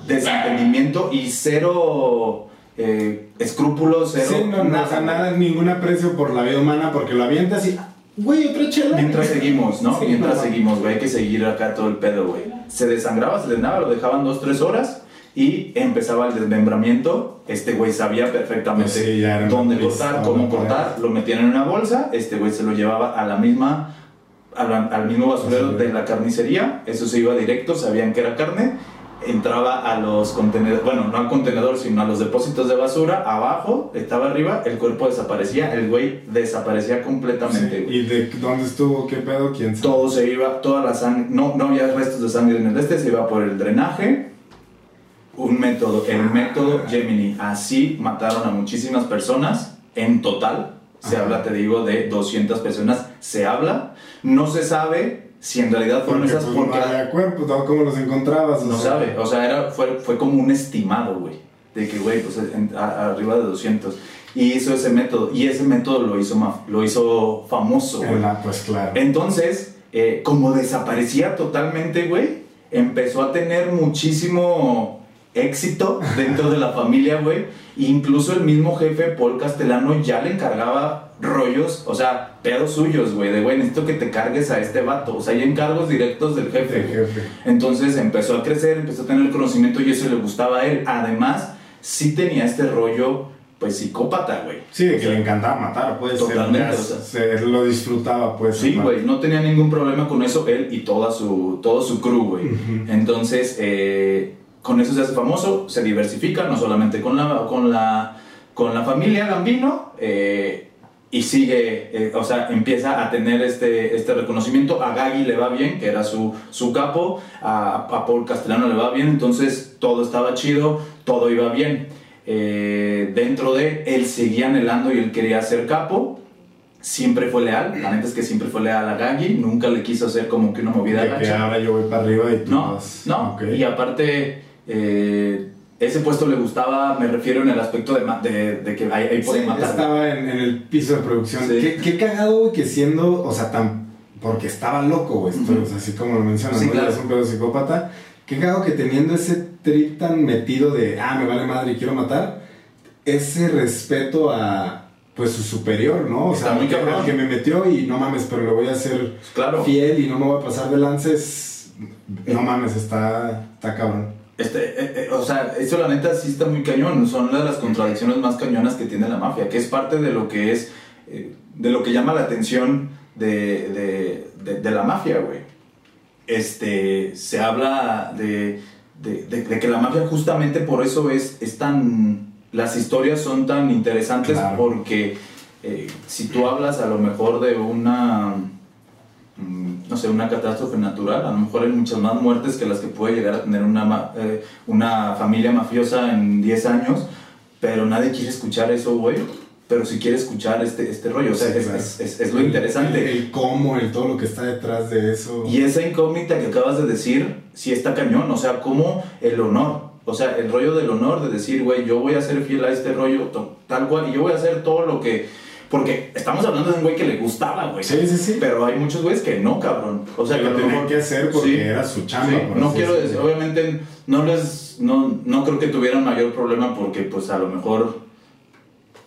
desentendimiento y cero eh, escrúpulos, cero Sí, no, o sea, nada, ningún aprecio por la vida humana porque lo avientas y, güey, otra chela. Mientras seguimos, ¿no? Sí, Mientras no. seguimos, güey, hay que seguir acá todo el pedo, güey. Se desangraba, se drenaba, lo dejaban dos, tres horas y empezaba el desmembramiento. Este güey sabía perfectamente sí, dónde cortar, cómo cortar, lo metían en una bolsa, este güey se lo llevaba a la misma, a la- al mismo basurero Basurero. de la carnicería, eso se iba directo, sabían que era carne, entraba a los contenedores, bueno, no al contenedor, sino a los depósitos de basura, abajo, estaba arriba, el cuerpo desaparecía, el güey desaparecía completamente, Sí. ¿Y de dónde estuvo? ¿Qué pedo? ¿Quién sabe? Todo se iba, toda la sangre, no, no había restos de sangre en el este, se iba por el drenaje. Un método, el método Gemini. Así mataron a muchísimas personas en total. Se Ajá. habla, te digo, de 200 personas. Se habla. No se sabe si en realidad fueron Porque esas pues, no porque había ¿no? ¿cómo los encontrabas? O no sea, sabe. O sea, era, fue, fue como un estimado, güey. De que, güey, pues en- a- arriba de 200. Y hizo ese método. Y ese método lo hizo, lo hizo famoso, güey. la- pues claro. Entonces, eh, como desaparecía totalmente, güey, empezó a tener muchísimo éxito dentro de la familia, güey. Incluso el mismo jefe, Paul Castellano, ya le encargaba rollos, o sea, pedos suyos, güey, de, güey, necesito que te cargues a este vato. O sea, hay encargos directos del jefe. El jefe. Entonces empezó a crecer, empezó a tener conocimiento y eso le gustaba a él. Además, sí tenía este rollo, pues, psicópata, güey. Sí, de O que sea, le encantaba matar, pues. Totalmente, ya o sea. se- lo disfrutaba, pues. Sí, güey, no tenía ningún problema con eso él y toda su, todo su crew, güey. Entonces, eh, con eso se hace famoso, se diversifica, no solamente con la, con la, con la familia Gambino, eh, y sigue, eh, o sea, empieza a tener este, este reconocimiento. A Gaggy le va bien, que era su, su capo, a, a Paul Castellano le va bien, entonces todo estaba chido, todo iba bien. Eh, dentro de él seguía anhelando y él quería ser capo, siempre fue leal, la neta es que siempre fue leal a Gaggy, nunca le quiso hacer como que una movida De que ahora yo voy para arriba y tú No, vas- no. Ok. Y aparte, eh, ese puesto le gustaba, me refiero en el aspecto de, ma- de, de que ahí, ahí Sí, pueden matar. estaba en, en el piso de producción. Sí. Qué, qué cagado, güey, que siendo, o sea, tan. Porque estaba loco, güey, o sea, así como lo mencionas, Sí, ¿no? claro. Es un pedo psicópata. Qué cagado que teniendo ese trip tan metido de, ah, me vale madre y quiero matar, ese respeto a, pues, su superior, ¿no? O Está sea, muy que, que me metió y no mames, pero le voy a hacer Claro. fiel y no me voy a pasar de lances. No mames, está, está cabrón. Este, eh, eh, o sea, eso la neta sí está muy cañón. Son una de las contradicciones más cañonas que tiene la mafia, que es parte de lo que es, eh, de lo que llama la atención de, de, de- de la mafia, güey. Este, se habla de, de- que la mafia justamente por eso es, es tan... Las historias son tan interesantes Claro. porque eh, si tú hablas a lo mejor de una no sé, una catástrofe natural. A lo mejor hay muchas más muertes que las que puede llegar a tener una, eh, una familia mafiosa en 10 años, pero nadie quiere escuchar eso, güey. Pero si quiere escuchar este, este rollo, o sea, Sí, es, claro. es- es- es lo interesante. El, el cómo, el todo lo que está detrás de eso. Y esa incógnita que acabas de decir, sí está cañón, o sea, como el honor, o sea, el rollo del honor de decir, güey, yo voy a ser fiel a este rollo tal cual y yo voy a hacer todo lo que... Porque estamos hablando de un güey que le gustaba, güey. Sí, sí, sí. Pero hay muchos güeyes que no, cabrón. O sea, que lo mejor- que hacer porque Sí. era su chamba. Sí, por no así quiero decir, obviamente no les, no, no creo que tuvieran mayor problema porque pues a lo mejor,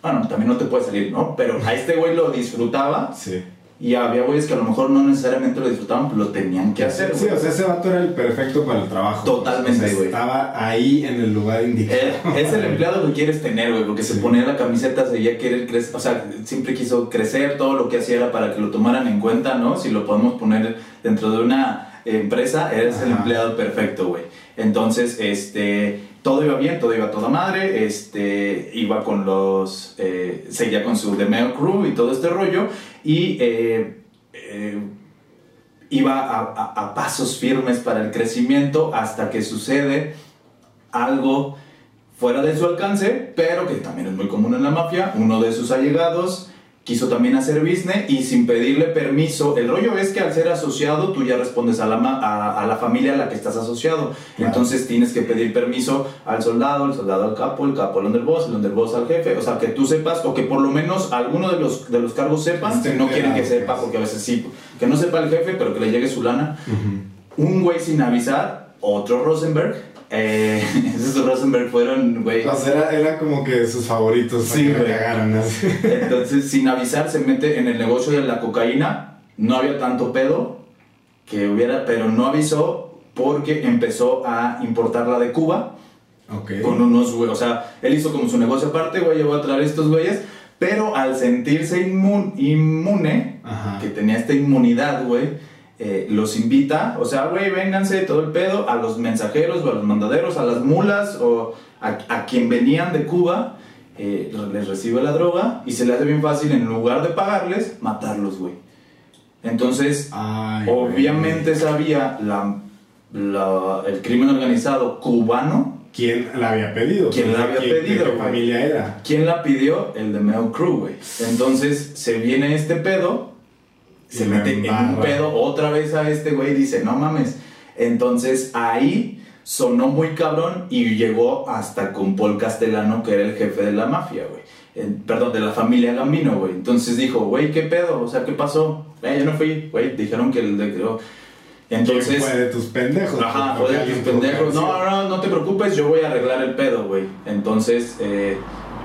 bueno, también no te puede salir, ¿no? Pero a este güey lo disfrutaba Sí. Y había güeyes que a lo mejor no necesariamente lo disfrutaban, pero lo tenían que hacer. Sí, güey. o sea, ese vato era el perfecto para el trabajo. Totalmente, O sea, güey. Estaba ahí en el lugar indicado. Eh, es el empleado que quieres tener, güey, porque se ponía la camiseta, seguía querer crecer, o sea, siempre quiso crecer, todo lo que hacía era para que lo tomaran en cuenta, ¿no? Si lo podemos poner dentro de una empresa, eres el empleado perfecto, güey. Entonces, este, todo iba bien, todo iba a toda madre, este, iba con los, eh, seguía con su The Mail Crew y todo este rollo, y eh, eh, iba a, pasos firmes para el crecimiento hasta que sucede algo fuera de su alcance, pero que también es muy común en la mafia, uno de sus allegados quiso también hacer business y sin pedirle permiso, el rollo es que al ser asociado tú ya respondes a la, a, a la familia a la que estás asociado, Claro. entonces tienes que pedir permiso al soldado, el soldado al capo, el capo al underboss, el underboss al jefe, o sea, que tú sepas o que por lo menos alguno de los, de los cargos sepan, si no quieren que sepa, pues. porque a veces sí, que no sepa el jefe, pero que le llegue su lana, un güey sin avisar, otro Rosenberg. Eh, esos Rosenberg fueron, güey. O sea, era, era como que sus favoritos Sí, güey. Entonces, sin avisar, se mete en el negocio de la cocaína. No había tanto pedo que hubiera, pero no avisó porque empezó a importarla de Cuba Ok. con unos güey. O sea, él hizo como su negocio aparte, güey, voy a traer estos güeyes. Pero al sentirse inmun- inmune, Ajá. que tenía esta inmunidad, güey, eh, los invita, o sea, güey, vénganse, todo el pedo, a los mensajeros o a los mandaderos, a las mulas o a, a quien venían de Cuba, eh, les recibe la droga y se le hace bien fácil, en lugar de pagarles, matarlos, güey. Entonces, Ay, güey. obviamente sabía la, la- el crimen organizado cubano ¿Quién la había pedido? ¿Quién la había ¿Quién- pedido, qué familia era? ¿Quién la pidió? El de Mel Crew, güey. Entonces se viene este pedo, se Y mete en un pedo otra vez a este güey y dice, no mames. Entonces ahí sonó muy cabrón y llegó hasta con Paul Castellano, que era el jefe de la mafia, güey. Eh, Perdón, de la familia Gambino, güey. Entonces dijo, güey, ¿qué pedo? O sea, ¿qué pasó? Eh, yo no fui, güey. Dijeron que el de... Entonces... ¿Quién fue de tus pendejos? Ajá, fue de tus pendejos. No, no, no te preocupes, yo voy a arreglar el pedo, güey. Entonces, eh,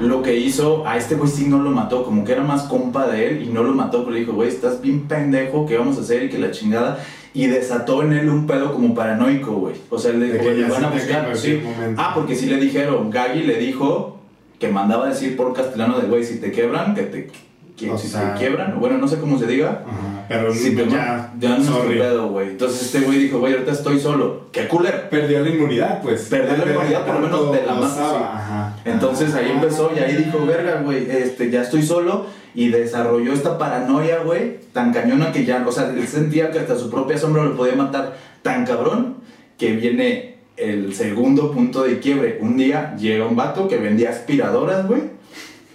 lo que hizo, a este güey sí no lo mató, como que era más compa de él y no lo mató, pero le dijo, güey, estás bien pendejo, ¿qué vamos a hacer? Y que la chingada. Y desató en él un pedo como paranoico, güey. O sea, le dijo, me van a buscar. Sí. Ah, porque sí le dijeron, Gaggy le dijo que mandaba decir por castellano de, güey, si te quebran, que te, que, O si sea- te quiebran, bueno, no sé cómo se diga. Ajá, pero ya, ya no sorry. pedo, güey. Entonces este güey dijo, güey, ahorita estoy solo. ¡Qué culero! Perdió la inmunidad, pues. Perdió la inmunidad, por lo menos de la. Ajá. Entonces ahí Ah. empezó y ahí dijo, verga, güey, este, ya estoy solo y desarrolló esta paranoia, güey, tan cañona que ya, o sea, él sentía que hasta su propia sombra lo podía matar tan cabrón que viene el segundo punto de quiebre. Un día llega un vato que vendía aspiradoras, güey,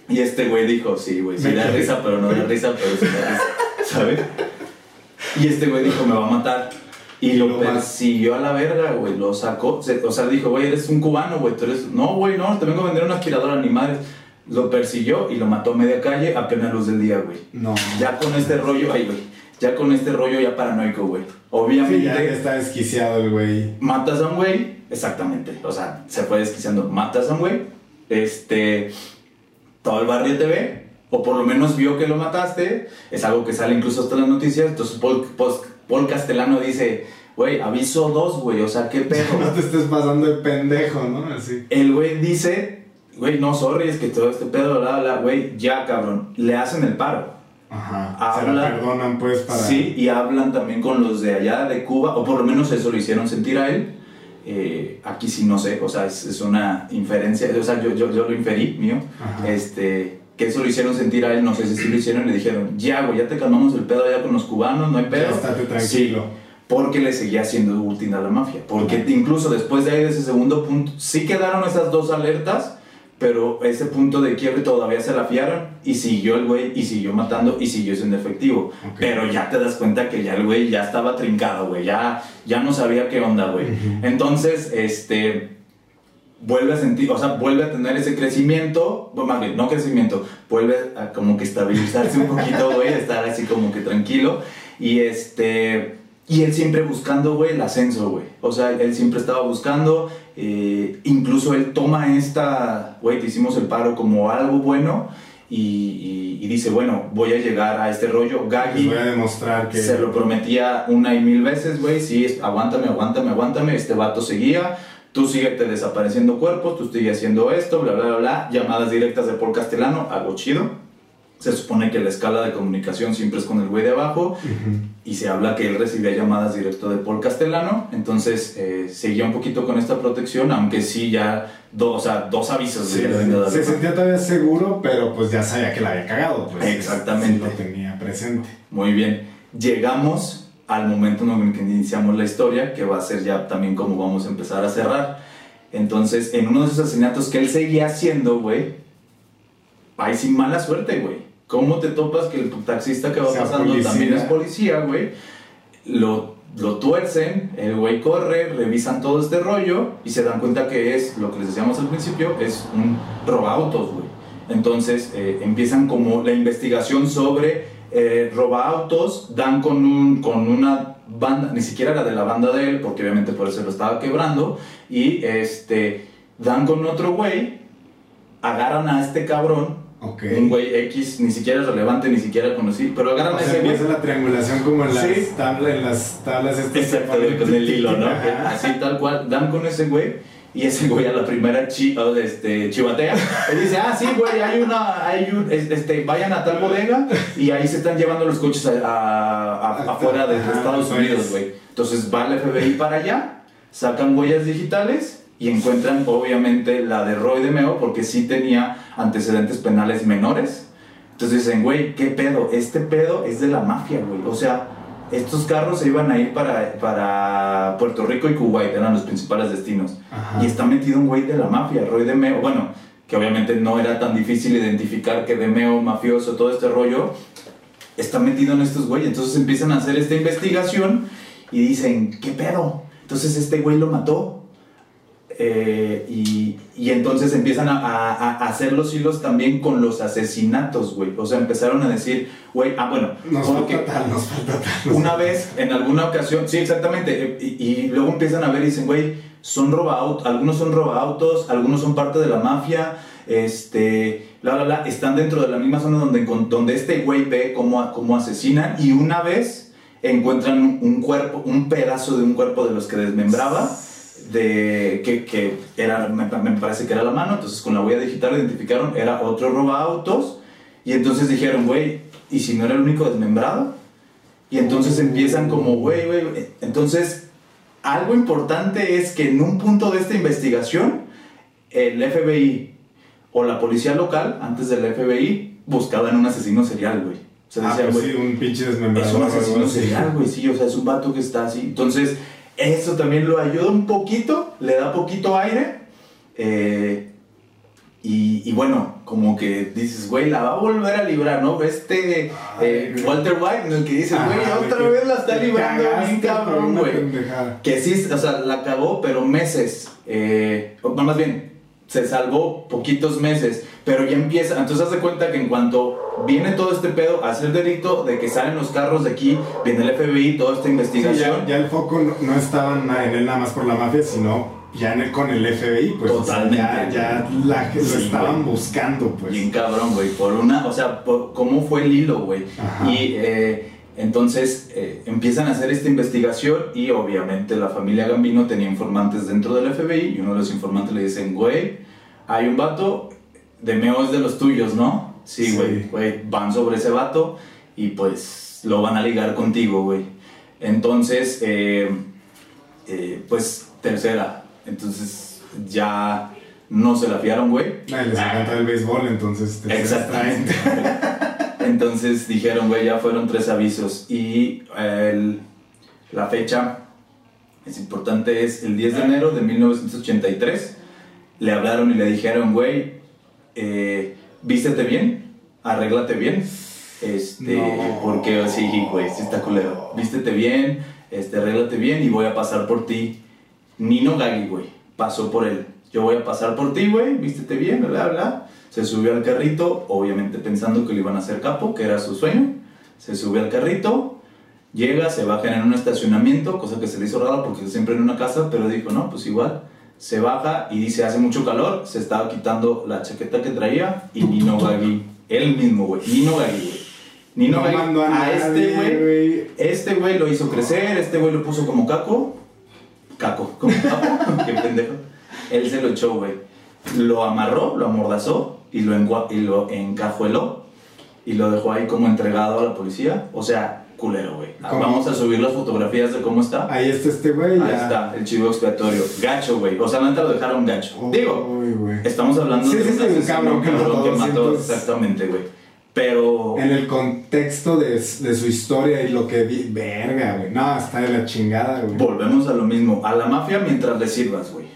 y este güey dijo, sí, güey, sí da risa, pero no da risa, pero sí da risa, ¿sabes? Y este güey dijo, me va a matar. Y lo persiguió a la verga, güey. Lo sacó. o sea, dijo, güey, eres un cubano, güey. Tú eres. No, güey, no, te vengo a vender una aspiradora ni madres. Lo persiguió y lo mató a media calle a plena luz del día, güey. No. Ya con este rollo, ay, güey. Ya con este rollo ya paranoico, güey. Sí, Obviamente, ya está desquiciado el güey. matas a un güey. Exactamente. O sea, se fue desquiciando. Matas a un güey. Este. Todo el barrio te ve. O por lo menos vio que lo mataste. Es algo que sale incluso hasta las noticias. Entonces Paul, Castellano dice, güey, aviso dos, güey. O sea, qué pedo. No te estés pasando de pendejo, ¿no? Así. El güey dice, güey, no, sorry, es que todo este pedo, bla, bla, güey, ya, cabrón. Le hacen el paro. Ajá. Se la perdonan, pues, para. Sí, y hablan también con los de allá de Cuba, o por lo menos eso lo hicieron sentir a él. Eh, aquí sí no sé, o sea, es, es una inferencia, o sea, yo, yo, yo lo inferí mío, Ajá. este, que eso lo hicieron sentir a él, no sé si sí lo hicieron, le dijeron, ya, güey, ya te calmamos el pedo allá con los cubanos, no hay pedo. Ya estate Sí, tranquilo. porque le seguía siendo útil a la mafia. Porque incluso después de ahí, de ese segundo punto, sí quedaron esas dos alertas, pero ese punto de quiebre todavía se la fiaron y siguió el güey y siguió matando y siguió siendo efectivo. Pero ya te das cuenta que ya el güey ya estaba trincado, güey, ya, ya no sabía qué onda, güey. Entonces, este, vuelve a sentir, o sea, vuelve a tener ese crecimiento, bueno, más bien, no crecimiento, vuelve a como que estabilizarse un poquito, güey, estar así como que tranquilo. Y este, y él siempre buscando, güey, el ascenso, güey. O sea, él siempre estaba buscando, eh, incluso él toma esta, güey, te hicimos el paro como algo bueno. Y, y- y dice, bueno, voy a llegar a este rollo. Gaggy voy a demostrar que. se lo prometía una y mil veces, güey. Sí, aguántame, aguántame, aguántame. Este vato seguía. Tú síguete desapareciendo cuerpos, tú sigues haciendo esto, bla, bla, bla, bla. Llamadas directas de Paul Castellano, algo chido. Se supone que la escala de comunicación siempre es con el güey de abajo y se habla que él recibía llamadas directo de Paul Castellano, entonces eh, seguía un poquito con esta protección, aunque sí ya dos, o sea, dos avisos. Sí, se sentía todavía seguro, pero pues ya sabía que la había cagado. Pues, Exactamente. lo tenía presente. Muy bien. Llegamos al momento en el que iniciamos la historia, que va a ser ya también como vamos a empezar a cerrar. Entonces, en uno de esos asesinatos que él seguía haciendo, güey, ahí sin mala suerte, güey. ¿Cómo te topas que el taxista que va pasando también es policía, güey? Lo, lo tuercen, el güey corre, revisan todo este rollo y se dan cuenta que es, lo que les decíamos al principio, es un robautos, güey. Entonces eh, empiezan como la investigación sobre eh, robautos, dan con, un, con una banda, ni siquiera era de la banda de él, porque obviamente por eso lo estaba quebrando, y este, dan con otro güey, agarran a este cabrón un güey X ni siquiera es relevante, ni siquiera conocí, pero agarran o ese empieza la triangulación como en las, tablas, en las tablas Exacto, con el hilo, ¿no? Así tal cual, dan con ese güey y ese güey a la primera chi, este, chivatea. Y dice, ah, sí, güey, hay una, hay un, este, vayan a tal bodega y ahí se están llevando los coches a, afuera de Estados Unidos, güey. Entonces va el FBI para allá, sacan huellas digitales y encuentran obviamente la de Roy de Meo porque sí tenía antecedentes penales menores. Entonces dicen, güey, ¿qué pedo? Este pedo es de la mafia, güey. O sea, estos carros se iban a ir para, para Puerto Rico y Kuwait, eran los principales destinos. Y está metido un güey de la mafia, Roy de Meo. Bueno, que obviamente no era tan difícil identificar que de Meo, mafioso, todo este rollo, está metido en estos güeyes. Entonces empiezan a hacer esta investigación y dicen, ¿qué pedo? Entonces este güey lo mató eh, y, y, entonces empiezan a, a, hacer los hilos también con los asesinatos, güey. O sea, empezaron a decir, güey, ah, bueno. Nos falta tal, nos falta tal. Una vez, en alguna ocasión, sí, exactamente. Y, y luego empiezan a ver y dicen, güey, son robaautos, algunos son robautos, algunos son parte de la mafia, este, bla, bla, bla. Están dentro de la misma zona donde, donde este güey ve cómo, cómo asesinan. Y una vez encuentran un cuerpo, un pedazo de un cuerpo de los que desmembraba de que, que era, me, parece que era la mano, entonces con la huella digital identificaron, era otro roba autos, y entonces dijeron, güey, ¿y si no era el único desmembrado? Y entonces empiezan como, güey, güey, entonces algo importante es que en un punto de esta investigación, el FBI o la policía local, antes del FBI, buscaban un asesino serial, güey. O sea, ah, pues sí, un pinche desmembrado. Es un asesino serial, güey, sí, o sea, es un vato que está así. Entonces, eso también lo ayuda un poquito, le da poquito aire. Eh, y, bueno, como que dices, güey, la va a volver a librar, ¿no? Este eh, Walter White en el que dice, güey, otra vez la está librando bien cabrón, güey. Que sí, o sea, la acabó, pero meses. Eh, más bien, se salvó poquitos meses, pero ya empieza, entonces haz de cuenta que en cuanto viene todo este pedo a hacer delito de que salen los carros de aquí, viene el FBI, toda esta investigación. ya, el foco no, estaba en él nada más por la mafia, sino ya en con el FBI, pues. Totalmente. ya, la, lo estaban buscando, pues. Bien cabrón, güey, por una, o sea, cómo fue el hilo, güey. Y eh, entonces eh, empiezan a hacer esta investigación y obviamente la familia Gambino tenía informantes dentro del FBI y uno de los informantes le dicen, güey, hay un vato, de Meo es de los tuyos, ¿no? Sí, güey, güey, van sobre ese vato y pues lo van a ligar contigo, güey. Entonces, eh, eh, pues tercera, entonces ya no se la fiaron, güey. les encanta el béisbol, entonces... Exactamente. Entonces dijeron, güey, ya fueron tres avisos. Y la fecha es importante, es el 10 de enero de 1983. Le hablaron y le dijeron, güey, eh, vístete bien, arréglate bien. Este, porque sí, güey, sí está culero. Vístete bien, este, arréglate bien y voy a pasar por ti. Nino Gagui, güey, pasó por él. Yo voy a pasar por ti, güey, vístete bien, bla, bla. Se subió al carrito, obviamente pensando que le iban a hacer capo, que era su sueño. Se subió al carrito, llega, se baja en un estacionamiento, cosa que se le hizo raro porque siempre en una casa, pero dijo, no, pues igual. Se baja y dice, hace mucho calor, se estaba quitando la chaqueta que traía y Nino Gagui, él mismo, güey, Nino Gagui, güey. Nino Gagui, a, este güey, este güey lo hizo crecer, este güey lo puso como caco, caco, como caco, qué pendejo. Él se lo echó, güey. Lo amarró, lo amordazó y lo, y lo encajueló. y lo dejó ahí como entregado a la policía. O sea, culero, güey. Vamos a subir las fotografías de cómo está. Ahí está este güey. Ahí ya. está, el chivo expiatorio. Gacho, güey. O sea, neta lo dejaron gacho. Digo, estamos hablando Sí, de sí, un asesino cabrón que mató que mató 200. exactamente, güey. Pero En el contexto de, de su historia y lo que di. Verga, güey. No, está de la chingada, güey. volvemos a lo mismo. A la mafia mientras le sirvas, güey.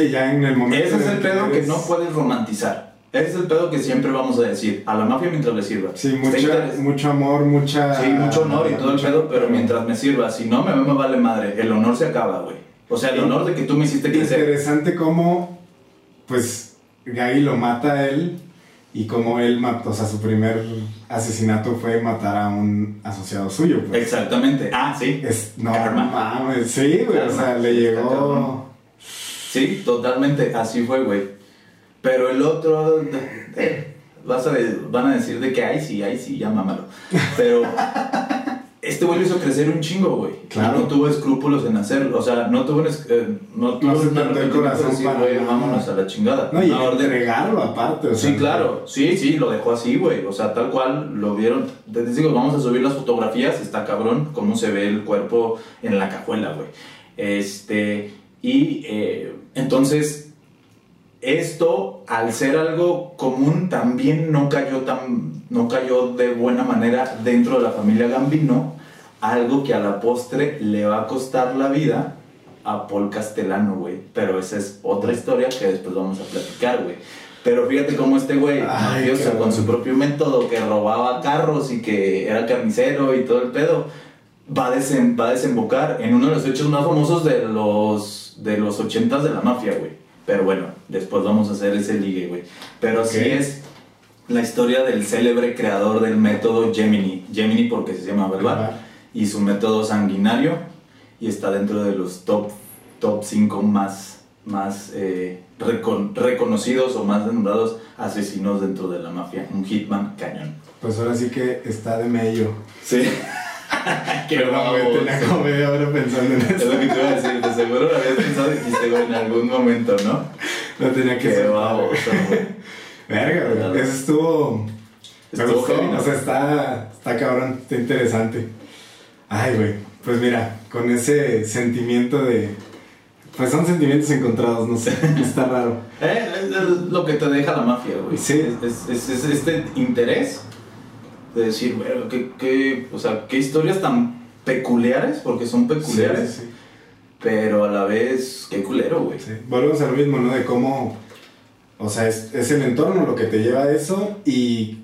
Sí, ya en el momento. Ese es el pedo que eres- no puedes romantizar. Ese es el pedo que siempre vamos a decir. A la mafia mientras le sirvas. Sí, mucha, mucho amor, mucha. Sí, mucho honor y todo el mucho- pedo, pero mientras me sirva, si no, me, me vale madre. El honor se acaba, güey. O sea, el honor de que tú me hiciste crecer. Interesante cómo, pues, Gaby lo mata a él y cómo él mató, o sea, su primer asesinato fue matar a un asociado suyo, pues. Exactamente. Ah, sí. Es, no mames, sí, güey, o Karma, sea, le llegó... Sí, totalmente. Así fue, güey. Pero el otro. eh, vas a, van a decir de que, ay, sí, ay, sí, ya mámalo. Pero. Este güey lo hizo crecer un chingo, güey. Claro. Y No tuvo escrúpulos en hacerlo. O sea, no tuvo, eh, no tuvo No se tentó el corazón decir, para güey, vámonos a la chingada. No, y orden- entregarlo aparte, o sea. Sí, claro, sí, sí, lo dejó así, güey. O sea, tal cual lo vieron. Te digo, vamos a subir las fotografías, está cabrón cómo se ve el cuerpo en la cajuela, güey. Este, y eh, entonces, esto, al ser algo común, también no cayó, tan, no cayó de buena manera dentro de la familia Gambino, algo que a la postre le va a costar la vida a Paul Castellano, güey. Pero esa es otra historia que después vamos a platicar, güey. Pero fíjate cómo este güey, Ay, mafioso, cabrón. con su propio método, que robaba carros y que era carnicero y todo el pedo, va a, desen- va a desembocar en uno de los hechos más famosos de los, de los 80 de la mafia, güey. Pero bueno, después vamos a hacer ese ligue, güey. Pero sí Ok. es la historia del célebre creador del método Gemini. Gemini porque se llama, ¿verdad? Y su método sanguinario. Y está dentro de los top, top 5 más, más eh, recon- reconocidos o más nombrados asesinos dentro de la mafia. Un hitman cañón. Pues ahora sí que está de medio. Sí. Qué Perdón, güey, tenía como media hora pensando en Es eso. lo que te iba a decir, de seguro lo habías pensado y dijiste, güey, en algún momento, ¿no? Lo tenía que Qué baboso, güey. Verga, güey. Claro. Eso estuvo. Me Estuvo gustó. heavy, ¿no? O sea, está, está cabrón, está interesante. Ay, güey. Pues mira, con ese sentimiento de. Pues son sentimientos encontrados, no sé. Está raro. Eh, es, es lo que te deja la mafia, güey. Sí. Es, es- es- es este interés de decir, güey, qué, qué- o sea, qué historias tan peculiares, porque son peculiares, Sí, sí, sí. pero a la vez, qué culero, güey. Volvemos a lo mismo, ¿no? De cómo. O sea, es, es el entorno lo que te lleva a eso y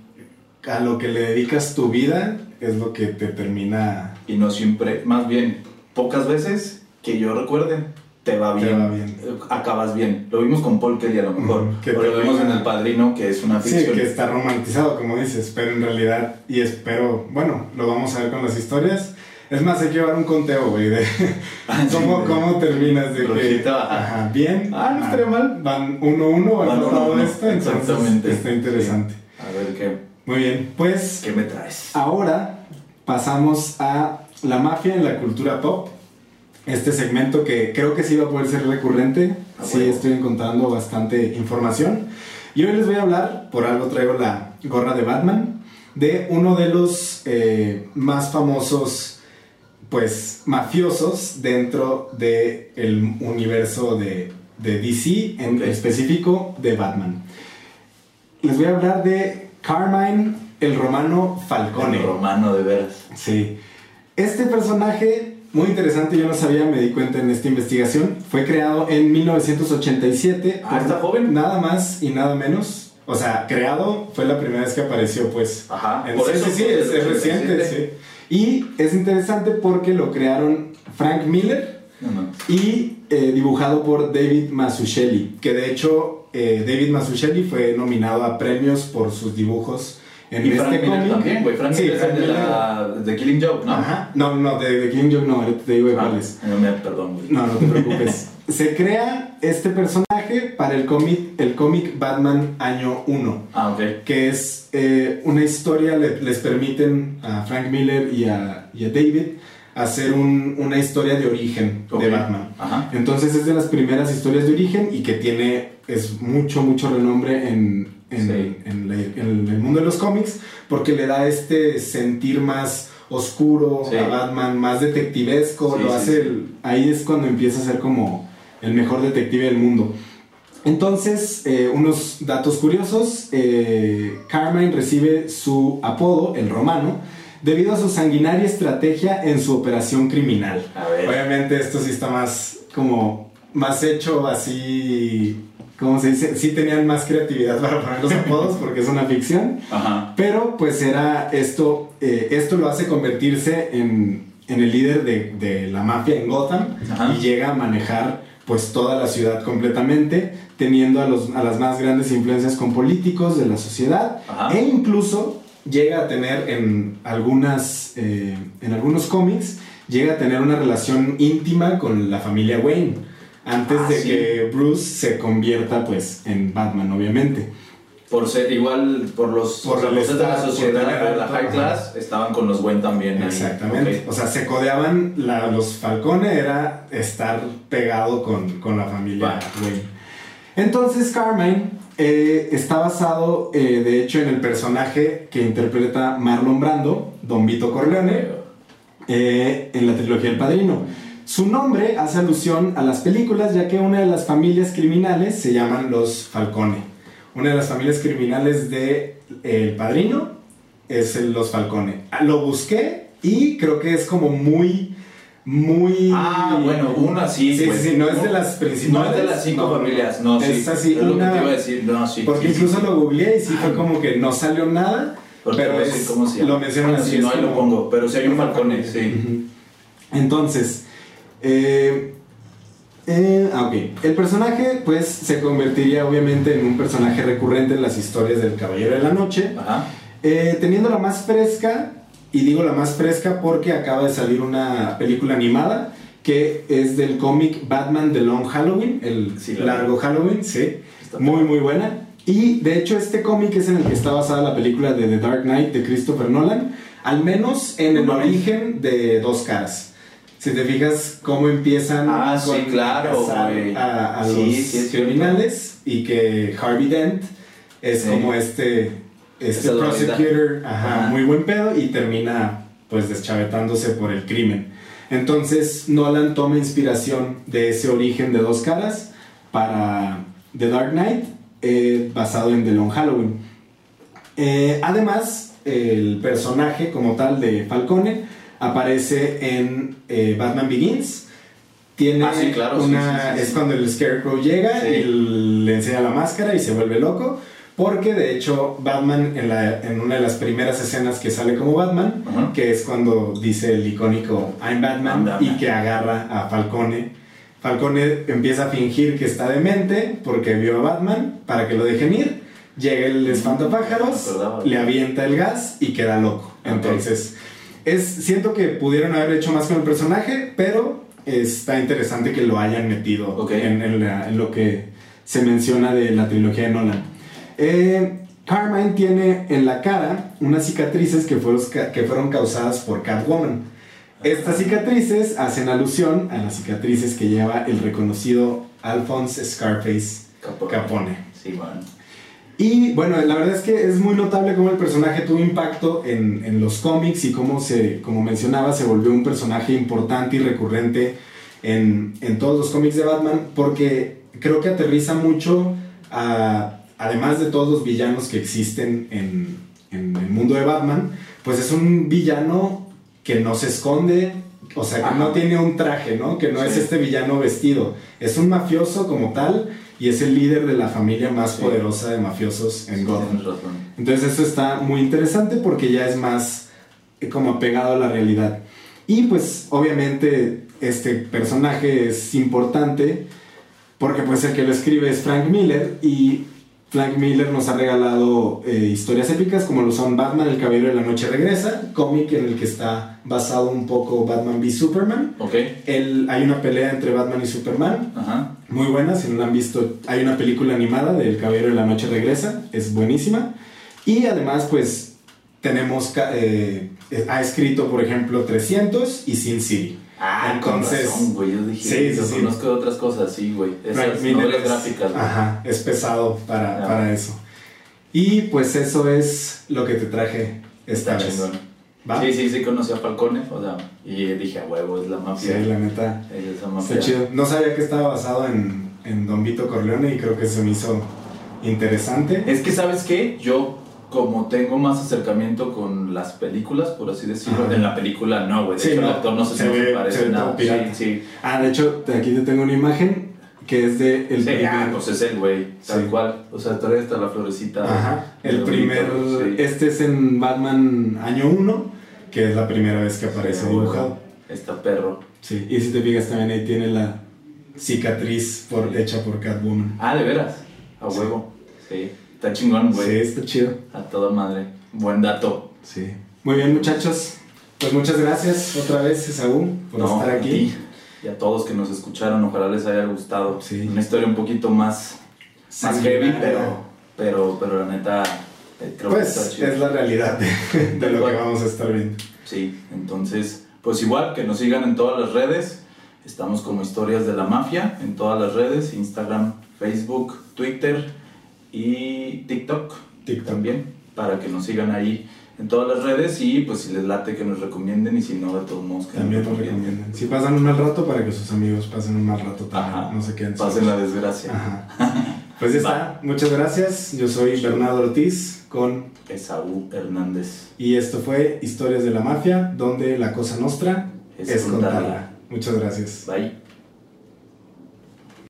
a lo que le dedicas tu vida es lo que te termina. Y no siempre, más bien, pocas veces que yo recuerde, te va Te bien. va bien. Eh, Acabas bien. Lo vimos con Paul Kelly a lo mejor. Que o lo vimos en El Padrino, que es una Sí, ficción. que está romantizado, como dices, pero en realidad, y espero, bueno, lo vamos a ver con las historias. Es más, hay que llevar un conteo, güey, de Ah, sí, cómo, cómo terminas de que. Ajá. Bien. Ah, no estaría mal. Van uno a uno, van uno todo uno, esto, entonces exactamente. está interesante. A ver, ¿qué, Muy bien, pues qué me traes? Ahora pasamos a la mafia en la cultura pop. Este segmento que creo que sí va a poder ser recurrente. A Sí, estoy encontrando bastante información. Y hoy les voy a hablar, por algo traigo la gorra de Batman, de uno de los eh, más famosos, pues, mafiosos dentro del el universo de, de DC, en específico de Batman. Les voy a hablar de Carmine el Romano Falcone. El romano, de veras. Sí. Este personaje, muy interesante, yo no sabía, me di cuenta en esta investigación, fue creado en 1987. Ah, ¿está joven? Nada más y nada menos. O sea, creado fue la primera vez que apareció, pues. Ajá. en- Por eso sí, es, reciente, 87. sí. Y es interesante porque lo crearon Frank Miller y eh, dibujado por David Mazzucchelli, que de hecho eh, David Mazzucchelli fue nominado a premios por sus dibujos en Y este Frank Miller cómic. también, güey. Frank Sí, Miller es de, Miller. la, de Killing Joke, ¿no? Ajá. No, no, de, de King Joke no, ahorita te digo de Ah, no me, perdón, güey. No, no te preocupes. Se crea este personaje para el cómic el cómic Batman Año 1, Ah, ok. que es eh, una historia, le- les permiten a Frank Miller y a, y a David hacer un- una historia de origen de Batman. Ajá. Entonces es de las primeras historias de origen y que tiene, es mucho, mucho renombre en, en, Sí. en la- en el mundo de los cómics porque le da este sentir más oscuro Sí. a Batman, más detectivesco, Sí, lo hace, el- ahí es cuando empieza a ser como el mejor detective del mundo. Entonces, eh, unos datos curiosos, eh, Carmine recibe su apodo, el romano, debido a su sanguinaria estrategia en su operación criminal. A ver. Obviamente esto sí está más como más hecho así, ¿cómo se dice? Sí tenían más creatividad para poner los apodos porque es una ficción, Ajá. pero pues era esto, eh, esto lo hace convertirse en, en el líder de, de la mafia en Gotham Ajá. y llega a manejar pues toda la ciudad completamente, teniendo a, los, a las más grandes influencias con políticos de la sociedad Ajá. e incluso llega a tener en algunas eh, en algunos cómics llega a tener una relación íntima con la familia Wayne antes Ah, de sí. que Bruce se convierta pues en Batman obviamente Por ser igual, por los Por o sea, ser de la sociedad, de la high ajá. class, estaban con los buen también. exactamente o sea se codeaban la- los Falcone era estar pegado con, con la familia. Wayne entonces Carmine eh, está basado eh, de hecho en el personaje que interpreta Marlon Brando Don Vito Corleone eh, en la trilogía El Padrino. Su nombre hace alusión a las películas, ya que una de las familias criminales se llaman los Falcone. Una de las familias criminales de El Padrino es los Falcone. Ah, Lo busqué y creo que es como muy, muy... Ah, bueno, una sí. Sí, pues. sí, sí, no es de las principales. No es de las cinco No, no, no. familias, no, sí. Es así, lo que una- te iba a decir, no, sí. Porque sí, incluso sí. lo googleé y sí fue como que no salió nada. Pero es- cómo se llama. lo mencionan Bueno, así, Si no, ahí lo pongo. Pero si hay un Falcone, sí. Entonces, eh, eh, ah, ok. El personaje, pues, se convertiría obviamente en un personaje recurrente en las historias del Caballero de la Noche, Ajá. eh, teniendo la más fresca, y digo la más fresca porque acaba de salir una película animada que es del cómic Batman The Long Halloween, el Sí, la largo Halloween, sí, muy muy buena. Y de hecho este cómic es en el que está basada la película de The Dark Knight de Christopher Nolan, al menos en el origen de Dos Caras. Si te fijas cómo empiezan Ah, sí, claro, cazar güey. a, a Sí, los sí, criminales y que Harvey Dent es como este este Esa prosecutor, ajá, Ajá. muy buen pedo y termina pues deschavetándose por el crimen. Entonces Nolan toma inspiración de ese origen de dos caras para The Dark Knight, eh, basado en The Long Halloween. Eh, además, el personaje como tal de Falcone aparece en eh, Batman Begins. Tiene Ah, sí, claro, una, sí, sí, es cuando el Scarecrow llega y le enseña la máscara y se vuelve loco. Porque de hecho Batman en, la- en una de las primeras escenas que sale como Batman, que es cuando dice el icónico I'm Batman, I'm Batman. y que agarra a Falcone. Falcone empieza a fingir que está demente porque vio a Batman para que lo dejen ir. Llega el espantapájaros, Me acordaba. le avienta el gas y queda loco. Entonces, es, siento que pudieron haber hecho más con el personaje, pero está interesante que lo hayan metido en, en la- en lo que se menciona de la trilogía de Nolan. Eh, Carmine tiene en la cara unas cicatrices que fueron, que fueron causadas por Catwoman. Estas cicatrices hacen alusión a las cicatrices que lleva el reconocido Alphonse Scarface Capone. Capone. Sí, man. Y bueno, la verdad es que es muy notable cómo el personaje tuvo impacto en, en los cómics y cómo se, como mencionaba, se volvió un personaje importante y recurrente en, en todos los cómics de Batman porque creo que aterriza mucho a, además de todos los villanos que existen en, en el mundo de Batman, pues es un villano que no se esconde, o sea, que Ajá. no tiene un traje, ¿no? Que no es este villano vestido, es un mafioso como tal y es el líder de la familia más Sí. poderosa de mafiosos en Sí, Gotham. Entonces eso está muy interesante porque ya es más eh, como apegado a la realidad. Y pues obviamente este personaje es importante porque pues el que lo escribe es Frank Miller y Frank Miller nos ha regalado eh, historias épicas como lo son Batman, el Caballero de la Noche Regresa, cómic en el que está basado un poco Batman v Superman. Ok. El- hay una pelea entre Batman y Superman Ajá. Muy buena, si no la han visto, hay una película animada del Caballero de la Noche Regresa, es buenísima. Y además, pues, tenemos eh, eh, ha escrito, por ejemplo, 300 y Sin City. Ah, entonces. Con razón, güey. Yo dije, sí, sí, sí. conozco de otras cosas, sí, güey. Esas Miller novelas es- gráficas, güey. Ajá, es pesado para, Ya. para eso. Y pues eso es lo que te traje esta vez. chingón. ¿Va? Sí, sí, sí, conocí a Falcone, o sea, y dije, a huevo, es la Sí, mafia. la neta. Es esa mafia. Está chido. No sabía que estaba basado en, en Don Vito Corleone y creo que se me hizo interesante. Es que, ¿sabes qué? Yo, como tengo más acercamiento con las películas, por así decirlo, Ajá. en la película no, güey. De Sí, hecho, no, el actor no sé se si ve- se parece nada. Sí, sí. Ah, de hecho, aquí te tengo una imagen que es de el Sí, primer. ah, pues es el güey, tal Sí. cual. O sea, trae hasta la florecita. Ajá, el primer. Sí. Este es en Batman año 1, que es la primera vez que aparece dibujado. Está perro. Sí, y si te fijas también ahí tiene la cicatriz por, hecha por Catwoman. Ah, de veras. A huevo. Sí. Está chingón, güey. Sí, está chido. A toda madre. Buen dato. Sí. Muy bien, muchachos. Pues muchas gracias otra vez, Esaú, por No, estar aquí. Y a todos que nos escucharon, ojalá les haya gustado. Sí. Una historia un poquito más, más Sanguinaria. heavy, pero, pero, pero la neta, eh, creo que está Pues chido. es la realidad de, de lo que vamos a estar viendo. Sí, entonces, pues igual que nos sigan en todas las redes. Estamos como Historias de la Mafia en todas las redes: Instagram, Facebook, Twitter y TikTok. TikTok. También, para que nos sigan ahí en todas las redes y pues si les late que nos recomienden y si no, de todos modos que También nos recomiendan. Si pasan un mal rato, para que sus amigos pasen un mal rato también. Ajá. No se queden Pasen la desgracia. Ajá. Pues ya está. Muchas gracias. Yo soy Bernardo Ortiz con Esaú Hernández. y esto fue Historias de la Mafia, donde la cosa nostra Es es, contarla. Muchas gracias. Bye.